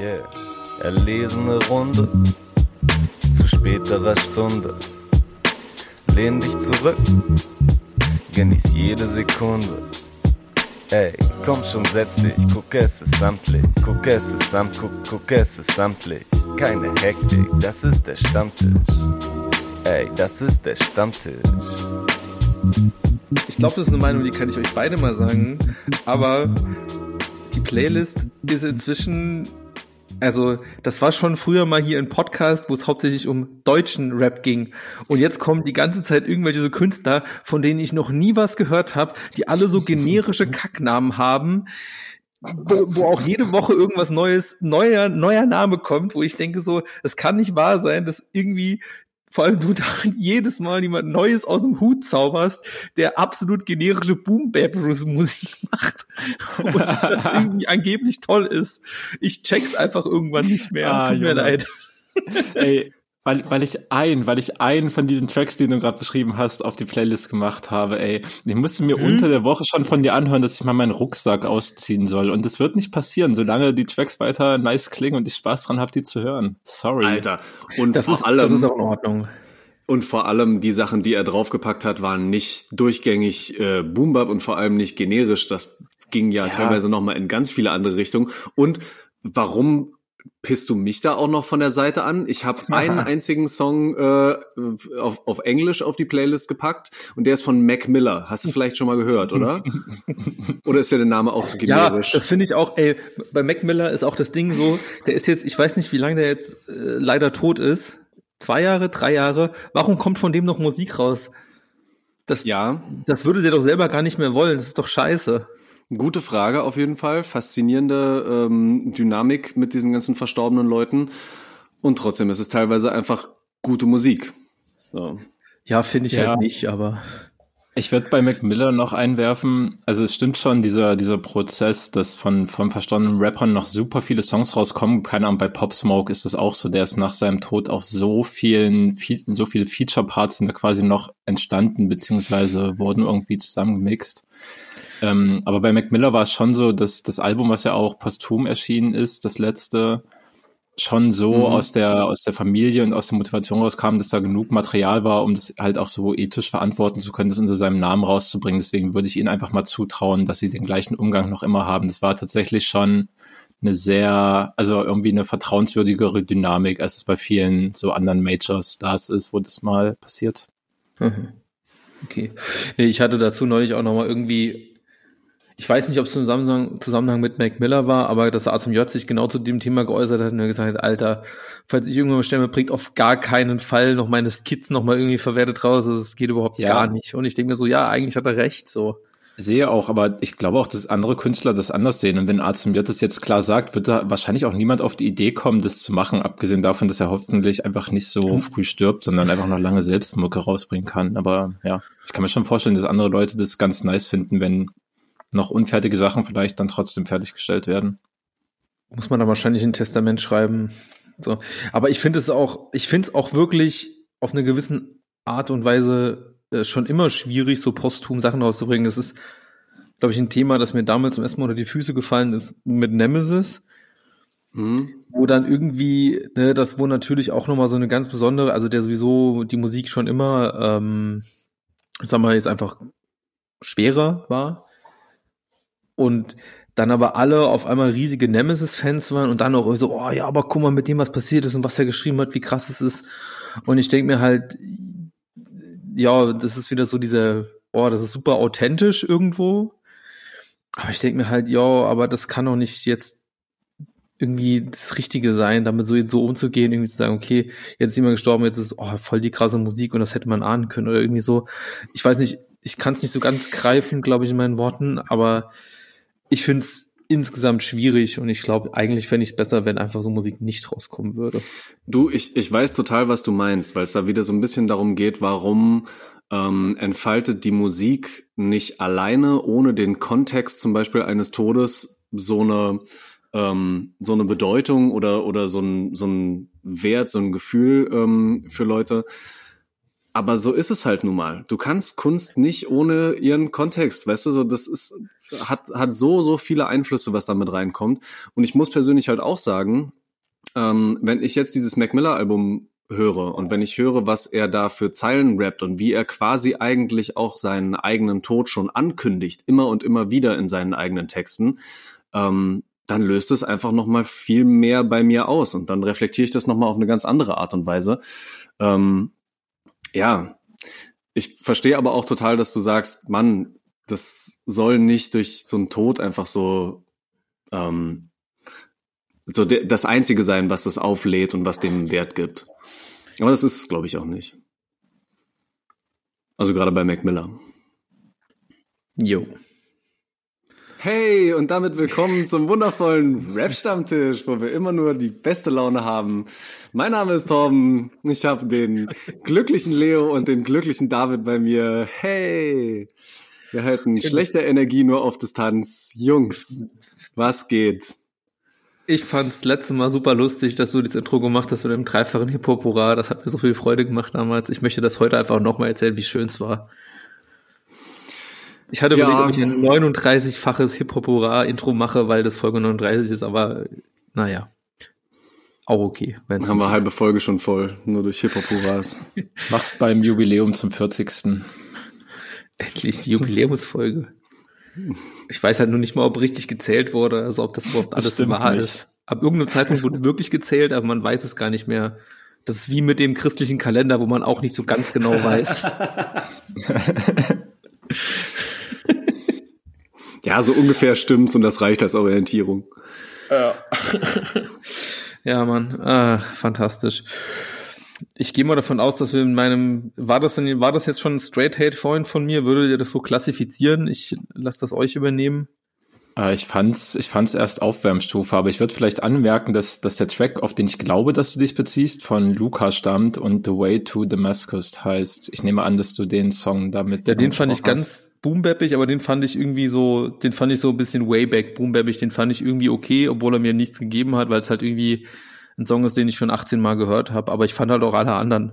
Yeah, erlesene Runde zu späterer Stunde. Lehn dich zurück, genieß jede Sekunde. Ey, komm schon, setz dich, guck es ist samtlich, guck es ist samt, guck, guck es ist samtlich. Keine Hektik, das ist der Stammtisch. Ey, das ist der Stammtisch. Ich glaube, das ist eine Meinung, die kann ich euch beide mal sagen. Aber die Playlist ist inzwischen, also das war schon früher mal hier ein Podcast, wo es hauptsächlich um deutschen Rap ging. Und jetzt kommen die ganze Zeit irgendwelche so Künstler, von denen ich noch nie was gehört habe, die alle so generische Kacknamen haben. Wo, wo auch jede Woche irgendwas Neues, neuer, neuer Name kommt, wo ich denke so, es kann nicht wahr sein, dass irgendwie vor allem du da jedes Mal jemand Neues aus dem Hut zauberst, der absolut generische boom bap musik macht und das irgendwie angeblich toll ist. Ich check's einfach irgendwann nicht mehr. Ah, Tut mir leid. Ey, weil, weil ich ein, weil ich einen von diesen Tracks, die du gerade beschrieben hast, auf die Playlist gemacht habe, ey. Ich musste mir mhm. unter der Woche schon von dir anhören, dass ich mal meinen Rucksack ausziehen soll. Und das wird nicht passieren, solange die Tracks weiter nice klingen und ich Spaß dran habe, die zu hören. Sorry. Alter. Und das vor ist, allem. Das ist auch in Ordnung. Und vor allem die Sachen, die er draufgepackt hat, waren nicht durchgängig äh, Boombap und vor allem nicht generisch. Das ging ja, ja. teilweise nochmal in ganz viele andere Richtungen. Und warum pisst du mich da auch noch von der Seite an. Ich habe einen einzigen Song äh, auf, auf Englisch auf die Playlist gepackt und der ist von Mac Miller. Hast du vielleicht schon mal gehört, oder? oder ist ja der Name auch zu generisch? Ja, das finde ich auch. Ey, bei Mac Miller ist auch das Ding so. Der ist jetzt, ich weiß nicht, wie lange der jetzt äh, leider tot ist. Zwei Jahre, drei Jahre. Warum kommt von dem noch Musik raus? Das, ja. das würde der doch selber gar nicht mehr wollen. Das ist doch scheiße. Gute Frage auf jeden Fall. Faszinierende ähm, Dynamik mit diesen ganzen verstorbenen Leuten. Und trotzdem ist es teilweise einfach gute Musik. So. Ja, finde ich ja. halt nicht, aber. Ich würde bei Mac Miller noch einwerfen, also es stimmt schon, dieser, dieser Prozess, dass von, von verstorbenen Rappern noch super viele Songs rauskommen. Keine Ahnung, bei Pop Smoke ist das auch so, der ist nach seinem Tod auf so vielen, so viele Feature-Parts sind da quasi noch entstanden, beziehungsweise wurden irgendwie zusammengemixt. Ähm, aber bei Mac Miller war es schon so, dass das Album, was ja auch posthum erschienen ist, das letzte, schon so mhm. aus der aus der Familie und aus der Motivation rauskam, dass da genug Material war, um das halt auch so ethisch verantworten zu können, das unter seinem Namen rauszubringen. Deswegen würde ich ihnen einfach mal zutrauen, dass sie den gleichen Umgang noch immer haben. Das war tatsächlich schon eine sehr, also irgendwie eine vertrauenswürdigere Dynamik, als es bei vielen so anderen Major Stars ist, wo das mal passiert. Mhm. Okay. Ich hatte dazu neulich auch nochmal irgendwie ich weiß nicht, ob es im Zusammenhang, Zusammenhang mit Mac Miller war, aber dass A zum J sich genau zu dem Thema geäußert hat und er gesagt hat, Alter, falls ich irgendwann bestelle, bringt auf gar keinen Fall noch meine Skizzen noch mal irgendwie verwertet raus. Das also geht überhaupt ja. gar nicht. Und ich denke mir so, ja, eigentlich hat er recht, so. Sehe auch, aber ich glaube auch, dass andere Künstler das anders sehen. Und wenn A zum J das jetzt klar sagt, wird da wahrscheinlich auch niemand auf die Idee kommen, das zu machen, abgesehen davon, dass er hoffentlich einfach nicht so früh stirbt, sondern einfach noch lange selbst Mucke rausbringen kann. Aber ja, ich kann mir schon vorstellen, dass andere Leute das ganz nice finden, wenn noch unfertige Sachen vielleicht dann trotzdem fertiggestellt werden. Muss man da wahrscheinlich ein Testament schreiben. So. Aber ich finde es auch, ich finde es auch wirklich auf eine gewissen Art und Weise äh, schon immer schwierig, so posthum Sachen rauszubringen. Das ist, glaube ich, ein Thema, das mir damals zum ersten Mal unter die Füße gefallen ist mit Nemesis. Mhm. Wo dann irgendwie, ne, das wo natürlich auch nochmal so eine ganz besondere, also der sowieso die Musik schon immer, ähm, sagen wir jetzt einfach schwerer war und dann aber alle auf einmal riesige Nemesis-Fans waren und dann auch so, oh ja, aber guck mal mit dem, was passiert ist und was er geschrieben hat, wie krass es ist. Und ich denke mir halt, ja, das ist wieder so dieser, oh, das ist super authentisch irgendwo. Aber ich denke mir halt, ja, aber das kann doch nicht jetzt irgendwie das Richtige sein, damit so jetzt so umzugehen, irgendwie zu sagen, okay, jetzt ist jemand gestorben, jetzt ist oh, voll die krasse Musik und das hätte man ahnen können oder irgendwie so. Ich weiß nicht, ich kann es nicht so ganz greifen, glaube ich, in meinen Worten, aber ich finde es insgesamt schwierig und ich glaube, eigentlich fände ich es besser, wenn einfach so Musik nicht rauskommen würde. Du, ich, ich weiß total, was du meinst, weil es da wieder so ein bisschen darum geht, warum ähm, entfaltet die Musik nicht alleine, ohne den Kontext zum Beispiel eines Todes, so eine, ähm, so eine Bedeutung oder, oder so ein, so ein Wert, so ein Gefühl ähm, für Leute. Aber so ist es halt nun mal. Du kannst Kunst nicht ohne ihren Kontext, weißt du, so das ist hat hat so so viele Einflüsse, was da mit reinkommt. Und ich muss persönlich halt auch sagen, ähm, wenn ich jetzt dieses Mac Miller Album höre und wenn ich höre, was er da für Zeilen rappt und wie er quasi eigentlich auch seinen eigenen Tod schon ankündigt, immer und immer wieder in seinen eigenen Texten, ähm, dann löst es einfach noch mal viel mehr bei mir aus und dann reflektiere ich das noch mal auf eine ganz andere Art und Weise. Ähm, ja, ich verstehe aber auch total, dass du sagst, Mann, das soll nicht durch so einen Tod einfach so ähm, so das einzige sein, was das auflädt und was dem Wert gibt. Aber das ist, glaube ich, auch nicht. Also gerade bei Mac Miller. Jo. Hey, und damit willkommen zum wundervollen Rap-Stammtisch, wo wir immer nur die beste Laune haben. Mein Name ist Torben. Ich habe den glücklichen Leo und den glücklichen David bei mir. Hey, wir halten schlechte Energie nur auf Distanz. Jungs, was geht? Ich fand's letzte Mal super lustig, dass du das Intro gemacht hast mit dem dreifachen Hip-Hop-Hurra. Das hat mir so viel Freude gemacht damals. Ich möchte das heute einfach nochmal erzählen, wie schön es war. Ich hatte ja. überlegt, ob ich ein 39-faches Hip-Hop-Hurra-Intro mache, weil das Folge 39 ist, aber naja. Auch okay. Dann haben wir ist. halbe Folge schon voll, nur durch Hip-Hop-Hurras. Mach's beim Jubiläum zum 40. Endlich die Jubiläumsfolge. Ich weiß halt nur nicht mal, ob richtig gezählt wurde, also ob das überhaupt alles das wahr nicht. ist. Ab irgendeinem Zeitpunkt wurde wirklich gezählt, aber man weiß es gar nicht mehr. Das ist wie mit dem christlichen Kalender, wo man auch nicht so ganz genau weiß. ja, so ungefähr stimmt's und das reicht als Orientierung. Ja, ja Mann, ah, fantastisch ich gehe mal davon aus, dass wir in meinem, war das denn, war das jetzt schon ein Straight Hate vorhin von mir? Würdet ihr das so klassifizieren? Ich lasse das euch übernehmen. Äh, ich fand's, ich fand's erst Aufwärmstufe, aber ich würde vielleicht anmerken, dass, dass der Track, auf den ich glaube, dass du dich beziehst, von Luca stammt und The Way to Damascus heißt. Ich nehme an, dass du den Song damit. Ja, den fand ich ganz boombappig, aber den fand ich irgendwie so, den fand ich so ein bisschen wayback boombappig, den fand ich irgendwie okay, obwohl er mir nichts gegeben hat, weil es halt irgendwie ein Song ist, den ich schon 18 Mal gehört habe, aber ich fand halt auch alle anderen.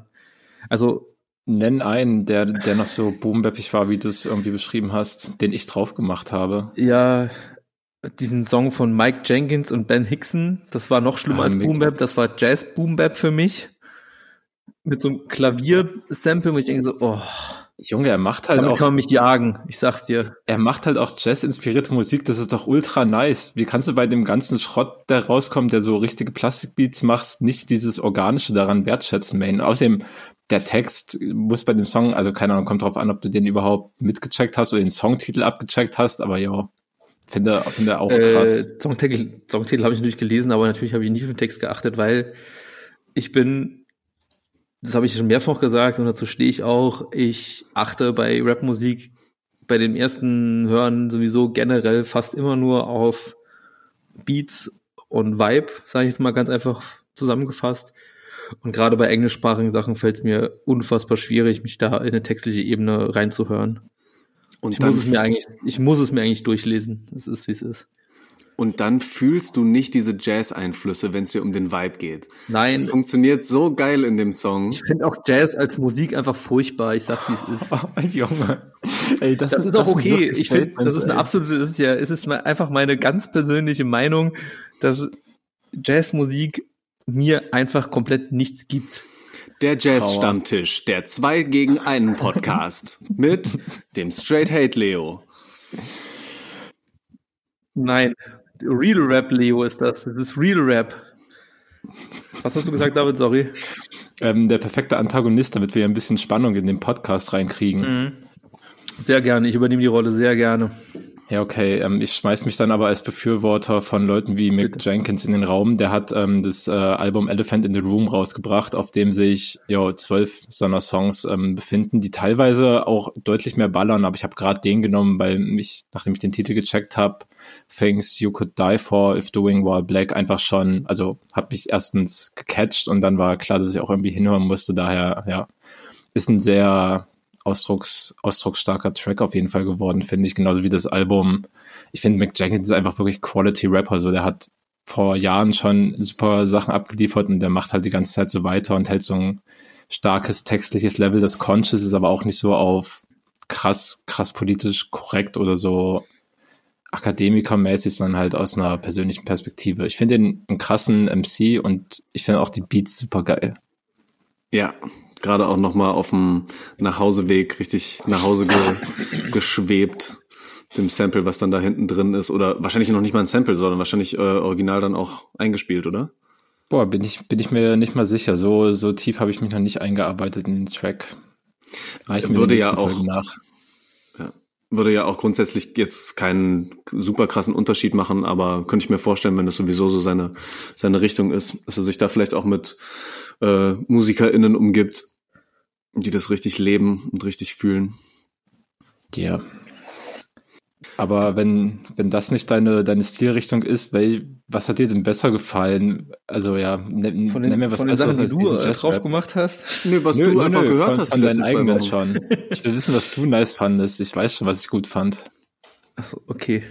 Also Nenn einen, der, der noch so boombeppig war, wie du es irgendwie beschrieben hast, den ich drauf gemacht habe. Ja, diesen Song von Mike Jenkins und Ben Hickson, das war noch schlimmer ah, als Boombap, das war Jazz Boombap für mich. Mit so einem Klaviersample, wo ich denke so, oh. Junge, er macht halt Damit auch. kann man mich jagen, ich sag's dir. Er macht halt auch Jazz-inspirierte Musik, das ist doch ultra nice. Wie kannst du bei dem ganzen Schrott, der rauskommt, der so richtige Plastikbeats macht, nicht dieses Organische daran wertschätzen, man? Außerdem, der Text muss bei dem Song, also keine Ahnung, kommt drauf an, ob du den überhaupt mitgecheckt hast oder den Songtitel abgecheckt hast, aber ja, finde, finde auch krass. Äh, Songtitel, Songtitel habe ich natürlich gelesen, aber natürlich habe ich nicht auf den Text geachtet, weil ich bin das habe ich schon mehrfach gesagt und dazu stehe ich auch. Ich achte bei Rapmusik bei dem ersten Hören sowieso generell fast immer nur auf Beats und Vibe, sage ich jetzt mal ganz einfach zusammengefasst. Und gerade bei englischsprachigen Sachen fällt es mir unfassbar schwierig, mich da in eine textliche Ebene reinzuhören. Und ich muss es mir eigentlich, ich muss es mir eigentlich durchlesen. Es ist, wie es ist. Und dann fühlst du nicht diese Jazz-Einflüsse, wenn es dir um den Vibe geht. Nein. Es funktioniert so geil in dem Song. Ich finde auch Jazz als Musik einfach furchtbar. Ich sag's, wie es ist. Oh, Junge. Ey, das, das ist, ist auch okay. Ich finde, das ist eine absolute, das ist ja, es ist einfach meine ganz persönliche Meinung, dass Jazzmusik mir einfach komplett nichts gibt. Der Jazz-Stammtisch, der zwei gegen einen Podcast mit dem Straight Hate Leo. Nein, Real Rap, Leo, ist das. Das ist Real Rap. Was hast du gesagt, David? Sorry. Ähm, der perfekte Antagonist, damit wir ein bisschen Spannung in den Podcast reinkriegen. Mhm. Sehr gerne. Ich übernehme die Rolle sehr gerne. Ja, okay. Ähm, ich schmeiß mich dann aber als Befürworter von Leuten wie Mick. Jenkins in den Raum. Der hat ähm, das äh, Album Elephant in the Room rausgebracht, auf dem sich ja zwölf seiner Songs ähm, befinden, die teilweise auch deutlich mehr ballern. Aber ich habe gerade den genommen, weil mich, nachdem ich den Titel gecheckt habe, Things You Could Die For If Doing While Black einfach schon, also hat mich erstens gecatcht und dann war klar, dass ich auch irgendwie hinhören musste. Daher, ja, ist ein sehr ausdrucks, ausdrucksstarker Track auf jeden Fall geworden, finde ich. Genauso wie das Album. Ich finde, Mick Jenkins ist einfach wirklich Quality Rapper. So, der hat vor Jahren schon super Sachen abgeliefert und der macht halt die ganze Zeit so weiter und hält so ein starkes textliches Level. Das Conscious ist aber auch nicht so auf krass, krass politisch korrekt oder so akademikermäßig, sondern halt aus einer persönlichen Perspektive. Ich finde ihn einen krassen MC und ich finde auch die Beats super geil. Ja, gerade auch nochmal auf dem Nachhauseweg richtig nach Hause ge geschwebt, dem Sample, was dann da hinten drin ist. Oder wahrscheinlich noch nicht mal ein Sample, sondern wahrscheinlich äh, original dann auch eingespielt, oder? Boah, bin ich, bin ich mir nicht mal sicher. So, so tief habe ich mich noch nicht eingearbeitet in den Track. Reicht würde ja auch nach. Ja, würde ja auch grundsätzlich jetzt keinen super krassen Unterschied machen, aber könnte ich mir vorstellen, wenn das sowieso so seine, seine Richtung ist, dass er sich da vielleicht auch mit äh, MusikerInnen umgibt, die das richtig leben und richtig fühlen. Ja. Aber wenn, wenn das nicht deine, deine Stilrichtung ist, weil, was hat dir denn besser gefallen? Also ja, ne, von den, nenn mir was von den Sachen, die du äh, drauf gemacht hast. Nö, was nö, du nö, einfach nö, gehört von, hast. Von deinen eigenen schon. Ich will wissen, was du nice fandest. Ich weiß schon, was ich gut fand. Achso, okay.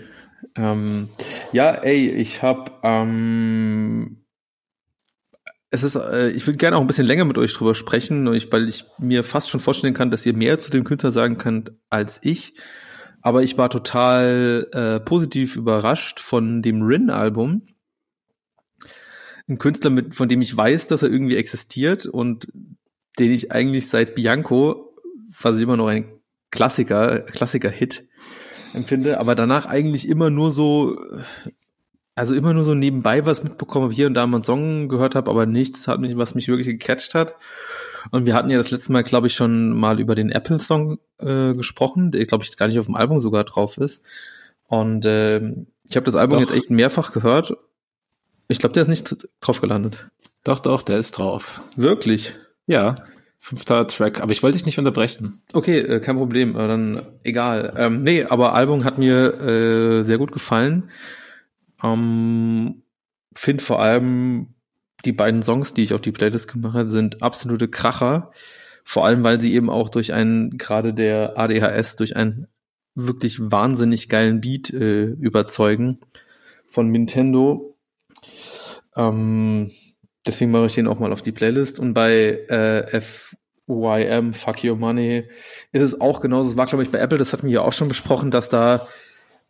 Ähm, ja, ey, ich hab ähm, es ist, äh, ich will gerne auch ein bisschen länger mit euch drüber sprechen, ich, weil ich mir fast schon vorstellen kann, dass ihr mehr zu dem Künstler sagen könnt als ich. Aber ich war total äh, positiv überrascht von dem Rin-Album. Ein Künstler, mit, von dem ich weiß, dass er irgendwie existiert und den ich eigentlich seit Bianco, was ich immer noch ein Klassiker, Klassiker-Hit empfinde, aber danach eigentlich immer nur so also immer nur so nebenbei was mitbekommen, hier und da mal einen Song gehört habe, aber nichts hat mich, was mich wirklich gecatcht hat. Und wir hatten ja das letzte Mal, glaube ich, schon mal über den Apple-Song äh, gesprochen, der, glaube ich, gar nicht auf dem Album sogar drauf ist. Und äh, ich habe das Album doch. jetzt echt mehrfach gehört. Ich glaube, der ist nicht drauf gelandet. Doch, doch, der ist drauf. Wirklich? Ja, fünfter Track. Aber ich wollte dich nicht unterbrechen. Okay, äh, kein Problem. Dann egal. Ähm, nee, aber Album hat mir äh, sehr gut gefallen. Ähm, Finde vor allem die beiden Songs, die ich auf die Playlist gemacht habe, sind absolute Kracher. Vor allem, weil sie eben auch durch einen, gerade der ADHS, durch einen wirklich wahnsinnig geilen Beat äh, überzeugen von Nintendo. Ähm, deswegen mache ich den auch mal auf die Playlist. Und bei äh, FYM, Fuck Your Money, ist es auch genauso. Es war, glaube ich, bei Apple, das hatten wir ja auch schon besprochen, dass da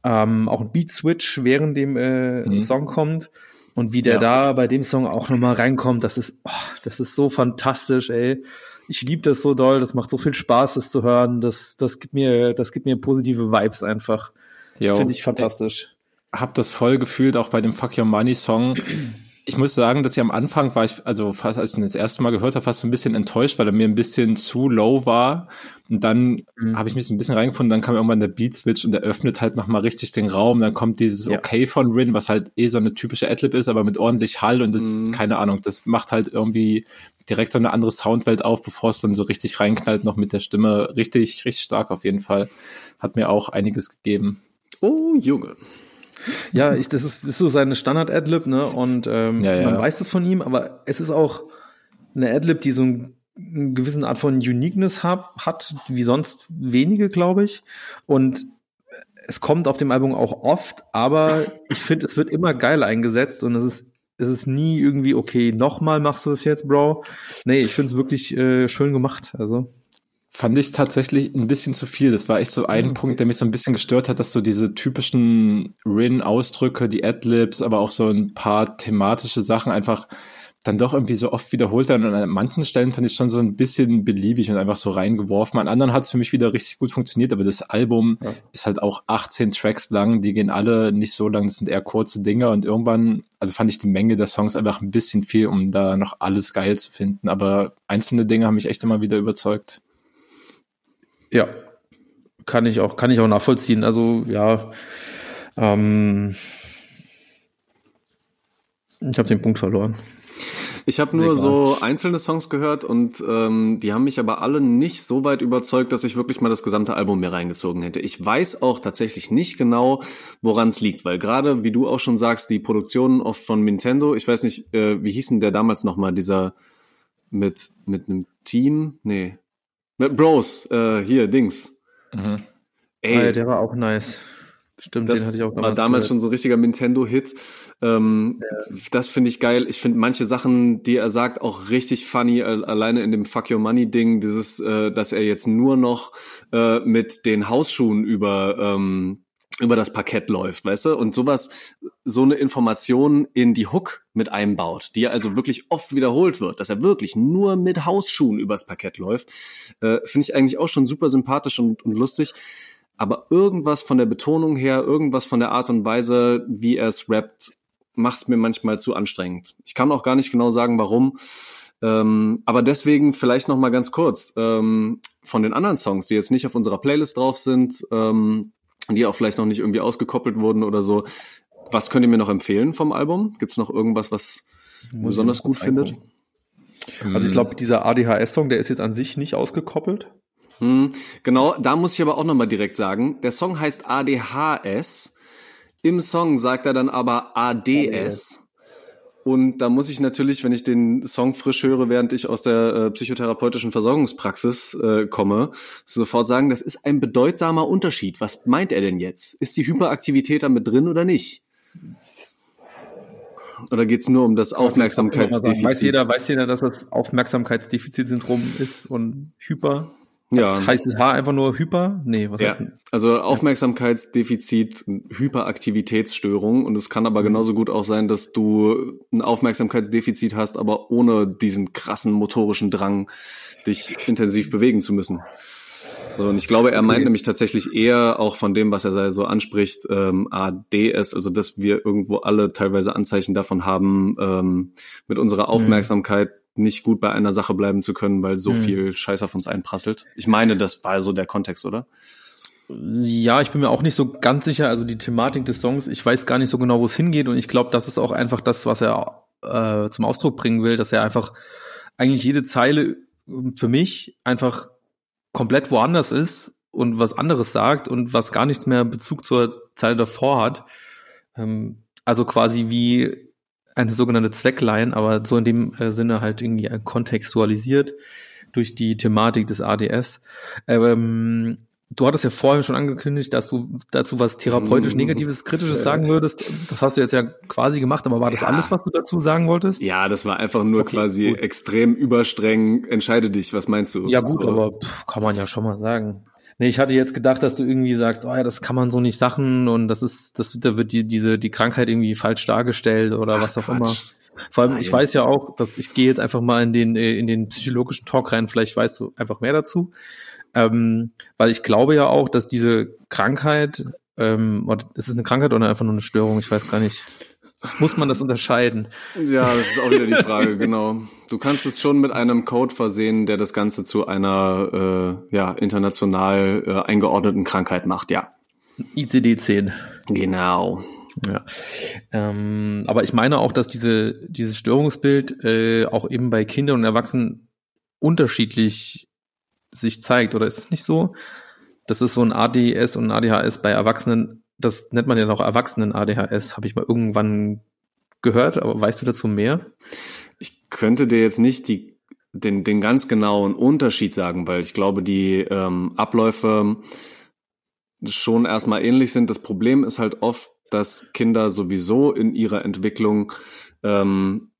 ähm, auch ein Beat-Switch während dem äh, mhm. Song kommt. Und wie der ja. da bei dem Song auch nochmal reinkommt, das ist, oh, das ist so fantastisch, ey. Ich liebe das so doll, das macht so viel Spaß, das zu hören. Das, das gibt mir, das gibt mir positive Vibes einfach. Finde ich fantastisch. Ich hab das voll gefühlt, auch bei dem Fuck Your Money Song ich muss sagen, dass ich am Anfang war ich, also fast als ich ihn das erste Mal gehört habe, fast so ein bisschen enttäuscht, weil er mir ein bisschen zu low war. Und dann mhm. habe ich mich so ein bisschen reingefunden, dann kam irgendwann der Beat Switch und er öffnet halt nochmal richtig den Raum. Dann kommt dieses ja. Okay von Rin, was halt eh so eine typische Adlib ist, aber mit ordentlich Hall und das, mhm. keine Ahnung, das macht halt irgendwie direkt so eine andere Soundwelt auf, bevor es dann so richtig reinknallt, noch mit der Stimme. Richtig, richtig stark auf jeden Fall. Hat mir auch einiges gegeben. Oh, Junge. Ja, ich, das, ist, ist so seine Standard-Adlib, ne? Und ähm, ja, ja. man weiß das von ihm, aber es ist auch eine Adlib, die so ein, eine gewisse Art von Uniqueness hab, hat, wie sonst wenige, glaube ich. Und es kommt auf dem Album auch oft, aber ich finde, es wird immer geil eingesetzt und es ist es ist nie irgendwie, okay, nochmal machst du das jetzt, Bro. Nee, ich finde es wirklich äh, schön gemacht. Also. Fand ich tatsächlich ein bisschen zu viel. Das war echt so ein mhm. Punkt, der mich so ein bisschen gestört hat, dass so diese typischen Rin-Ausdrücke, die Adlibs, aber auch so ein paar thematische Sachen einfach dann doch irgendwie so oft wiederholt werden. Und an manchen Stellen fand ich schon so ein bisschen beliebig und einfach so reingeworfen. An anderen hat es für mich wieder richtig gut funktioniert, aber das Album ja. ist halt auch 18 Tracks lang. Die gehen alle nicht so lang, das sind eher kurze Dinge. Und irgendwann, also fand ich die Menge der Songs einfach ein bisschen viel, um da noch alles geil zu finden. Aber einzelne Dinge haben mich echt immer wieder überzeugt. Ja, kann ich auch, kann ich auch nachvollziehen. Also ja, ähm, ich habe den Punkt verloren. Ich habe nur so einzelne Songs gehört und ähm, die haben mich aber alle nicht so weit überzeugt, dass ich wirklich mal das gesamte Album mir reingezogen hätte. Ich weiß auch tatsächlich nicht genau, woran es liegt, weil gerade, wie du auch schon sagst, die Produktionen oft von Nintendo, ich weiß nicht, äh, wie hieß denn der damals nochmal, dieser mit, mit einem Team? Nee, Bros, äh, hier, Dings. Mhm. Ey. Ah, ja, der war auch nice. Stimmt, das den hatte ich auch damals war damals gehört. schon so ein richtiger Nintendo-Hit. Ähm, ja. Das finde ich geil. Ich finde manche Sachen, die er sagt, auch richtig funny. Alleine in dem Fuck Your Money-Ding, dieses, äh, dass er jetzt nur noch äh, mit den Hausschuhen über ähm, über das Parkett läuft, weißt du? Und sowas, so eine Information in die Hook mit einbaut, die also wirklich oft wiederholt wird, dass er wirklich nur mit Hausschuhen übers Parkett läuft, äh, finde ich eigentlich auch schon super sympathisch und, und lustig aber irgendwas von der Betonung her, irgendwas von der Art und Weise, wie er es rappt, macht es mir manchmal zu anstrengend. Ich kann auch gar nicht genau sagen, warum. Ähm, aber deswegen vielleicht noch mal ganz kurz ähm, von den anderen Songs, die jetzt nicht auf unserer Playlist drauf sind, ähm, die auch vielleicht noch nicht irgendwie ausgekoppelt wurden oder so. Was könnt ihr mir noch empfehlen vom Album? Gibt es noch irgendwas, was Muss besonders gut findet? Also ich glaube, dieser ADHS-Song, der ist jetzt an sich nicht ausgekoppelt. Hm, genau, da muss ich aber auch nochmal direkt sagen, der Song heißt ADHS. Im Song sagt er dann aber ADS. Und da muss ich natürlich, wenn ich den Song frisch höre, während ich aus der äh, psychotherapeutischen Versorgungspraxis äh, komme, sofort sagen, das ist ein bedeutsamer Unterschied. Was meint er denn jetzt? Ist die Hyperaktivität da mit drin oder nicht? Oder geht's nur um das Aufmerksamkeitsdefizit? Weiß jeder, weiß jeder, dass das Aufmerksamkeitsdefizitsyndrom ist und Hyper? Ja. Das heißt das Haar einfach nur Hyper? Nee, was ja. heißt denn? Also Aufmerksamkeitsdefizit, Hyperaktivitätsstörung und es kann aber mhm. genauso gut auch sein, dass du ein Aufmerksamkeitsdefizit hast, aber ohne diesen krassen motorischen Drang, dich intensiv bewegen zu müssen. So, und ich glaube, er meint okay. nämlich tatsächlich eher auch von dem, was er so anspricht, ähm, ADS, also dass wir irgendwo alle teilweise Anzeichen davon haben, ähm, mit unserer mhm. Aufmerksamkeit mhm nicht gut bei einer Sache bleiben zu können, weil so hm. viel Scheiß auf uns einprasselt. Ich meine, das war so der Kontext, oder? Ja, ich bin mir auch nicht so ganz sicher. Also die Thematik des Songs, ich weiß gar nicht so genau, wo es hingeht. Und ich glaube, das ist auch einfach das, was er äh, zum Ausdruck bringen will, dass er einfach eigentlich jede Zeile für mich einfach komplett woanders ist und was anderes sagt und was gar nichts mehr Bezug zur Zeile davor hat. Ähm, also quasi wie eine sogenannte Zweckline, aber so in dem äh, Sinne halt irgendwie kontextualisiert durch die Thematik des ADS. Ähm, du hattest ja vorhin schon angekündigt, dass du dazu was therapeutisch mm. Negatives, Kritisches sagen würdest. Das hast du jetzt ja quasi gemacht, aber war das ja. alles, was du dazu sagen wolltest? Ja, das war einfach nur okay, quasi gut. extrem überstreng. Entscheide dich, was meinst du? Ja gut, so. aber pff, kann man ja schon mal sagen. Nee, ich hatte jetzt gedacht, dass du irgendwie sagst, oh ja, das kann man so nicht Sachen und das ist, das, da wird die, diese, die Krankheit irgendwie falsch dargestellt oder Ach, was auch Quatsch. immer. Vor allem, Nein. ich weiß ja auch, dass ich gehe jetzt einfach mal in den, äh, in den psychologischen Talk rein, vielleicht weißt du einfach mehr dazu. Ähm, weil ich glaube ja auch, dass diese Krankheit, ähm, ist es eine Krankheit oder einfach nur eine Störung? Ich weiß gar nicht. Muss man das unterscheiden? Ja, das ist auch wieder die Frage, genau. Du kannst es schon mit einem Code versehen, der das Ganze zu einer äh, ja, international äh, eingeordneten Krankheit macht, ja. ICD-10. Genau. Ja. Ähm, aber ich meine auch, dass diese, dieses Störungsbild äh, auch eben bei Kindern und Erwachsenen unterschiedlich sich zeigt. Oder ist es nicht so? dass es so ein ADS und ein ADHS bei Erwachsenen das nennt man ja noch Erwachsenen-ADHS, habe ich mal irgendwann gehört, aber weißt du dazu mehr? Ich könnte dir jetzt nicht die, den, den ganz genauen Unterschied sagen, weil ich glaube, die ähm, Abläufe schon erstmal ähnlich sind. Das Problem ist halt oft, dass Kinder sowieso in ihrer Entwicklung ähm,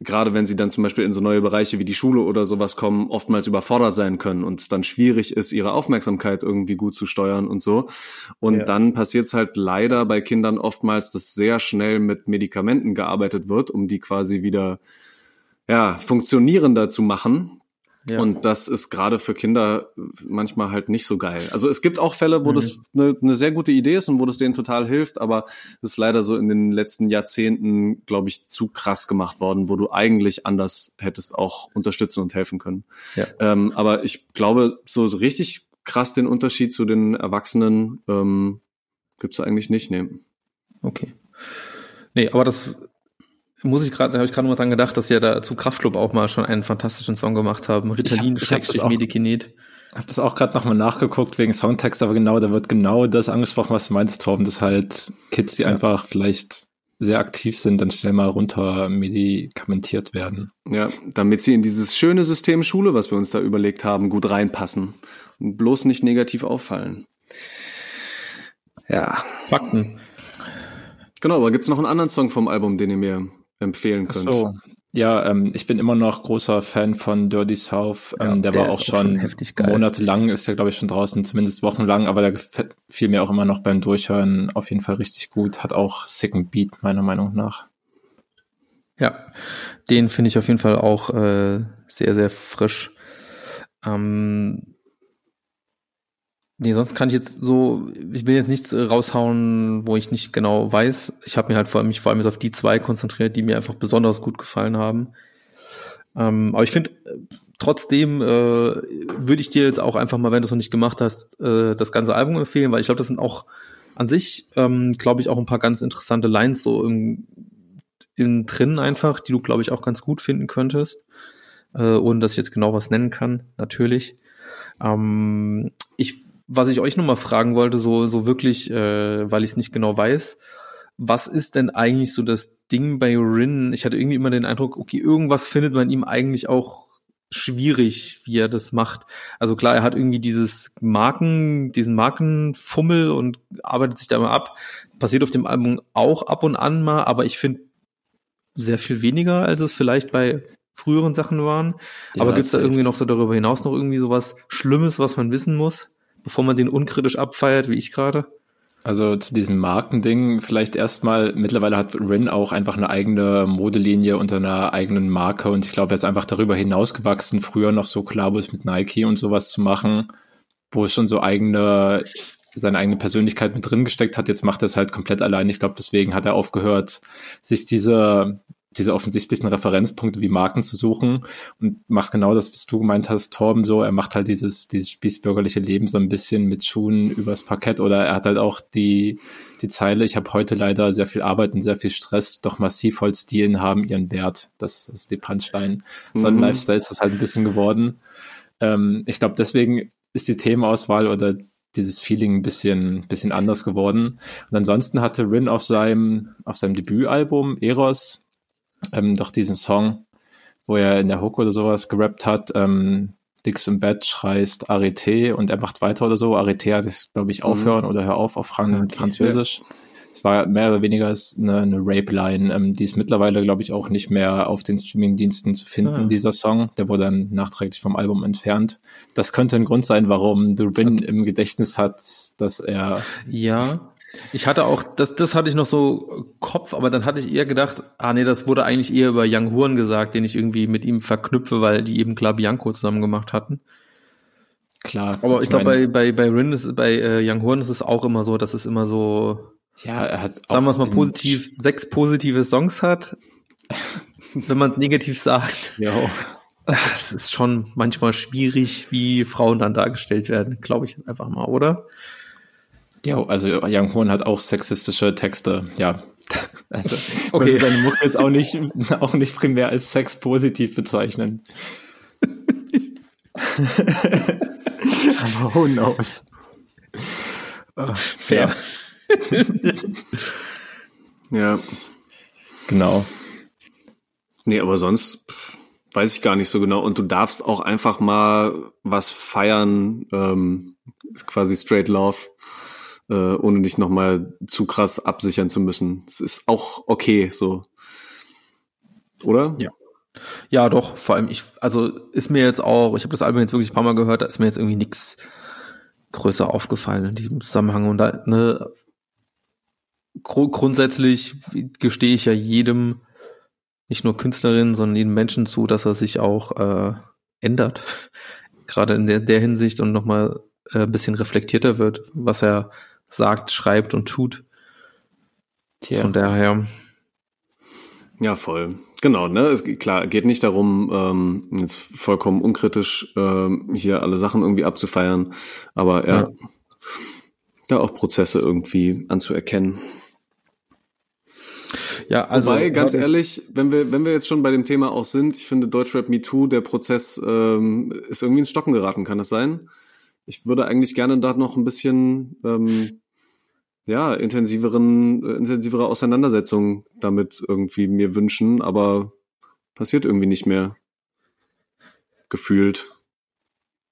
gerade wenn sie dann zum Beispiel in so neue Bereiche wie die Schule oder sowas kommen, oftmals überfordert sein können und es dann schwierig ist, ihre Aufmerksamkeit irgendwie gut zu steuern und so. Und ja. dann passiert es halt leider bei Kindern oftmals, dass sehr schnell mit Medikamenten gearbeitet wird, um die quasi wieder ja, funktionierender zu machen, ja. Und das ist gerade für Kinder manchmal halt nicht so geil. Also es gibt auch Fälle, wo mhm. das eine, eine sehr gute Idee ist und wo das denen total hilft, aber es ist leider so in den letzten Jahrzehnten, glaube ich, zu krass gemacht worden, wo du eigentlich anders hättest auch unterstützen und helfen können. Ja. Ähm, aber ich glaube, so, so richtig krass den Unterschied zu den Erwachsenen ähm, gibt es eigentlich nicht. Nee. Okay. Nee, aber das muss ich gerade, habe ich gerade mal dran gedacht, dass sie ja da zu Kraftclub auch mal schon einen fantastischen Song gemacht haben. Ritalin, Schrägstrich, Medikinet. Ich habe das auch gerade nochmal nachgeguckt wegen Songtext, aber genau, da wird genau das angesprochen, was du meinst, Torben, dass halt Kids, die ja. einfach vielleicht sehr aktiv sind, dann schnell mal runter medikamentiert werden. Ja, damit sie in dieses schöne System Schule, was wir uns da überlegt haben, gut reinpassen und bloß nicht negativ auffallen. Ja. Fakten. Genau, aber gibt es noch einen anderen Song vom Album, den ihr mir empfehlen könnt? Ach so. Ja, ähm, ich bin immer noch großer Fan von Dirty South. Ähm, ja, der, der, war auch schon, schon monatelang, ist ja glaube ich schon draußen, zumindest wochenlang, aber der fiel mir auch immer noch beim Durchhören auf jeden Fall richtig gut. Hat auch sicken Beat, meiner Meinung nach. Ja, den finde ich auf jeden Fall auch äh, sehr, sehr frisch. Ähm, nee, sonst kann ich jetzt so, ich will jetzt nichts äh, raushauen, wo ich nicht genau weiß. Ich habe mir halt vor allem, mich vor allem jetzt auf die zwei konzentriert, die mir einfach besonders gut gefallen haben. Ähm, aber ich finde, äh, trotzdem äh, würde ich dir jetzt auch einfach mal, wenn du es noch nicht gemacht hast, äh, das ganze Album empfehlen, weil ich glaube, das sind auch an sich, ähm, glaube ich, auch ein paar ganz interessante Lines so im, in drin einfach, die du, glaube ich, auch ganz gut finden könntest. Äh, ohne dass ich jetzt genau was nennen kann, natürlich. Ähm, ich, was ich euch nochmal fragen wollte, so, so wirklich, äh, weil ich es nicht genau weiß, was ist denn eigentlich so das Ding bei Rin? Ich hatte irgendwie immer den Eindruck, okay, irgendwas findet man ihm eigentlich auch schwierig, wie er das macht. Also klar, er hat irgendwie dieses Marken, diesen Markenfummel und arbeitet sich da mal ab. Passiert auf dem Album auch ab und an mal, aber ich finde sehr viel weniger, als es vielleicht bei früheren Sachen waren. Ja, Aber gibt es da irgendwie noch so darüber hinaus noch irgendwie sowas Schlimmes, was man wissen muss, bevor man den unkritisch abfeiert, wie ich gerade? Also zu diesem Markending vielleicht erstmal, mittlerweile hat Rin auch einfach eine eigene Modelinie unter einer eigenen Marke und ich glaube, er ist einfach darüber hinausgewachsen, früher noch so Klabus mit Nike und sowas zu machen, wo es schon so eigene seine eigene Persönlichkeit mit drin gesteckt hat. Jetzt macht er es halt komplett allein. Ich glaube, deswegen hat er aufgehört, sich diese, diese offensichtlichen Referenzpunkte wie Marken zu suchen und macht genau das, was du gemeint hast, Torben so. Er macht halt dieses, dieses spießbürgerliche Leben so ein bisschen mit Schuhen übers Parkett oder er hat halt auch die, die Zeile, ich habe heute leider sehr viel Arbeit und sehr viel Stress, doch massiv Holzdielen haben ihren Wert. Das, das ist die Punchline. Mhm. So ein Lifestyle ist das halt ein bisschen geworden. Ähm, ich glaube, deswegen ist die Themenauswahl oder dieses Feeling ein bisschen, bisschen anders geworden. Und ansonsten hatte Rin auf seinem, auf seinem Debütalbum Eros ähm, doch diesen Song, wo er in der Hook oder sowas gerappt hat, ähm, Dix im Bett schreist Arete und er macht weiter oder so. Arete hat es, glaube ich, mhm. aufhören mhm. oder hör auf auf Frank Französisch. Ja es war mehr oder weniger eine, eine Rape-Line. Ähm, die ist mittlerweile, glaube ich, auch nicht mehr auf den Streaming-Diensten zu finden, ah. dieser Song. Der wurde dann nachträglich vom Album entfernt. Das könnte ein Grund sein, warum Durbin okay. im Gedächtnis hat, dass er. Ja. Ich hatte auch, das, das hatte ich noch so Kopf, aber dann hatte ich eher gedacht, ah nee, das wurde eigentlich eher über Young Horn gesagt, den ich irgendwie mit ihm verknüpfe, weil die eben klar Bianco zusammen gemacht hatten. Klar. Aber ich, ich glaube, bei, bei, bei Rin ist, bei äh, Young Horn ist es auch immer so, dass es immer so ja, er hat. Sagen wir es mal positiv, sechs positive Songs hat. wenn man es negativ sagt. Ja. Es ist schon manchmal schwierig, wie Frauen dann dargestellt werden, glaube ich einfach mal, oder? Ja, also Young Horn hat auch sexistische Texte, ja. Also, okay. seine Mucke jetzt auch nicht, auch nicht primär als sexpositiv bezeichnen. Aber who knows? Oh, fair. Ja. ja. Genau. Nee, aber sonst weiß ich gar nicht so genau. Und du darfst auch einfach mal was feiern, ähm, ist quasi straight love, äh, ohne dich nochmal zu krass absichern zu müssen. Es ist auch okay, so. Oder? Ja. Ja, doch, vor allem ich, also ist mir jetzt auch, ich habe das Album jetzt wirklich ein paar Mal gehört, da ist mir jetzt irgendwie nichts größer aufgefallen in diesem Zusammenhang. Und da, ne, gru grundsätzlich gestehe ich ja jedem, nicht nur Künstlerinnen, sondern jedem Menschen zu, dass er sich auch äh, ändert. Gerade in der, der Hinsicht und nochmal äh, ein bisschen reflektierter wird, was er sagt, schreibt und tut. Tja. Von daher. Ja, voll. Genau, ne? Es klar, geht nicht darum, ähm, jetzt vollkommen unkritisch ähm, hier alle Sachen irgendwie abzufeiern, aber ja, ja. ja auch Prozesse irgendwie anzuerkennen. Ja, also, Wobei, ganz ehrlich, wenn wir, wenn wir jetzt schon bei dem Thema auch sind, ich finde Deutschrap Me Too, der Prozess ähm, ist irgendwie ins Stocken geraten, kann das sein? Ich würde eigentlich gerne da noch ein bisschen ähm, ja, intensiveren, äh, intensivere Auseinandersetzung damit irgendwie mir wünschen, aber passiert irgendwie nicht mehr. Gefühlt.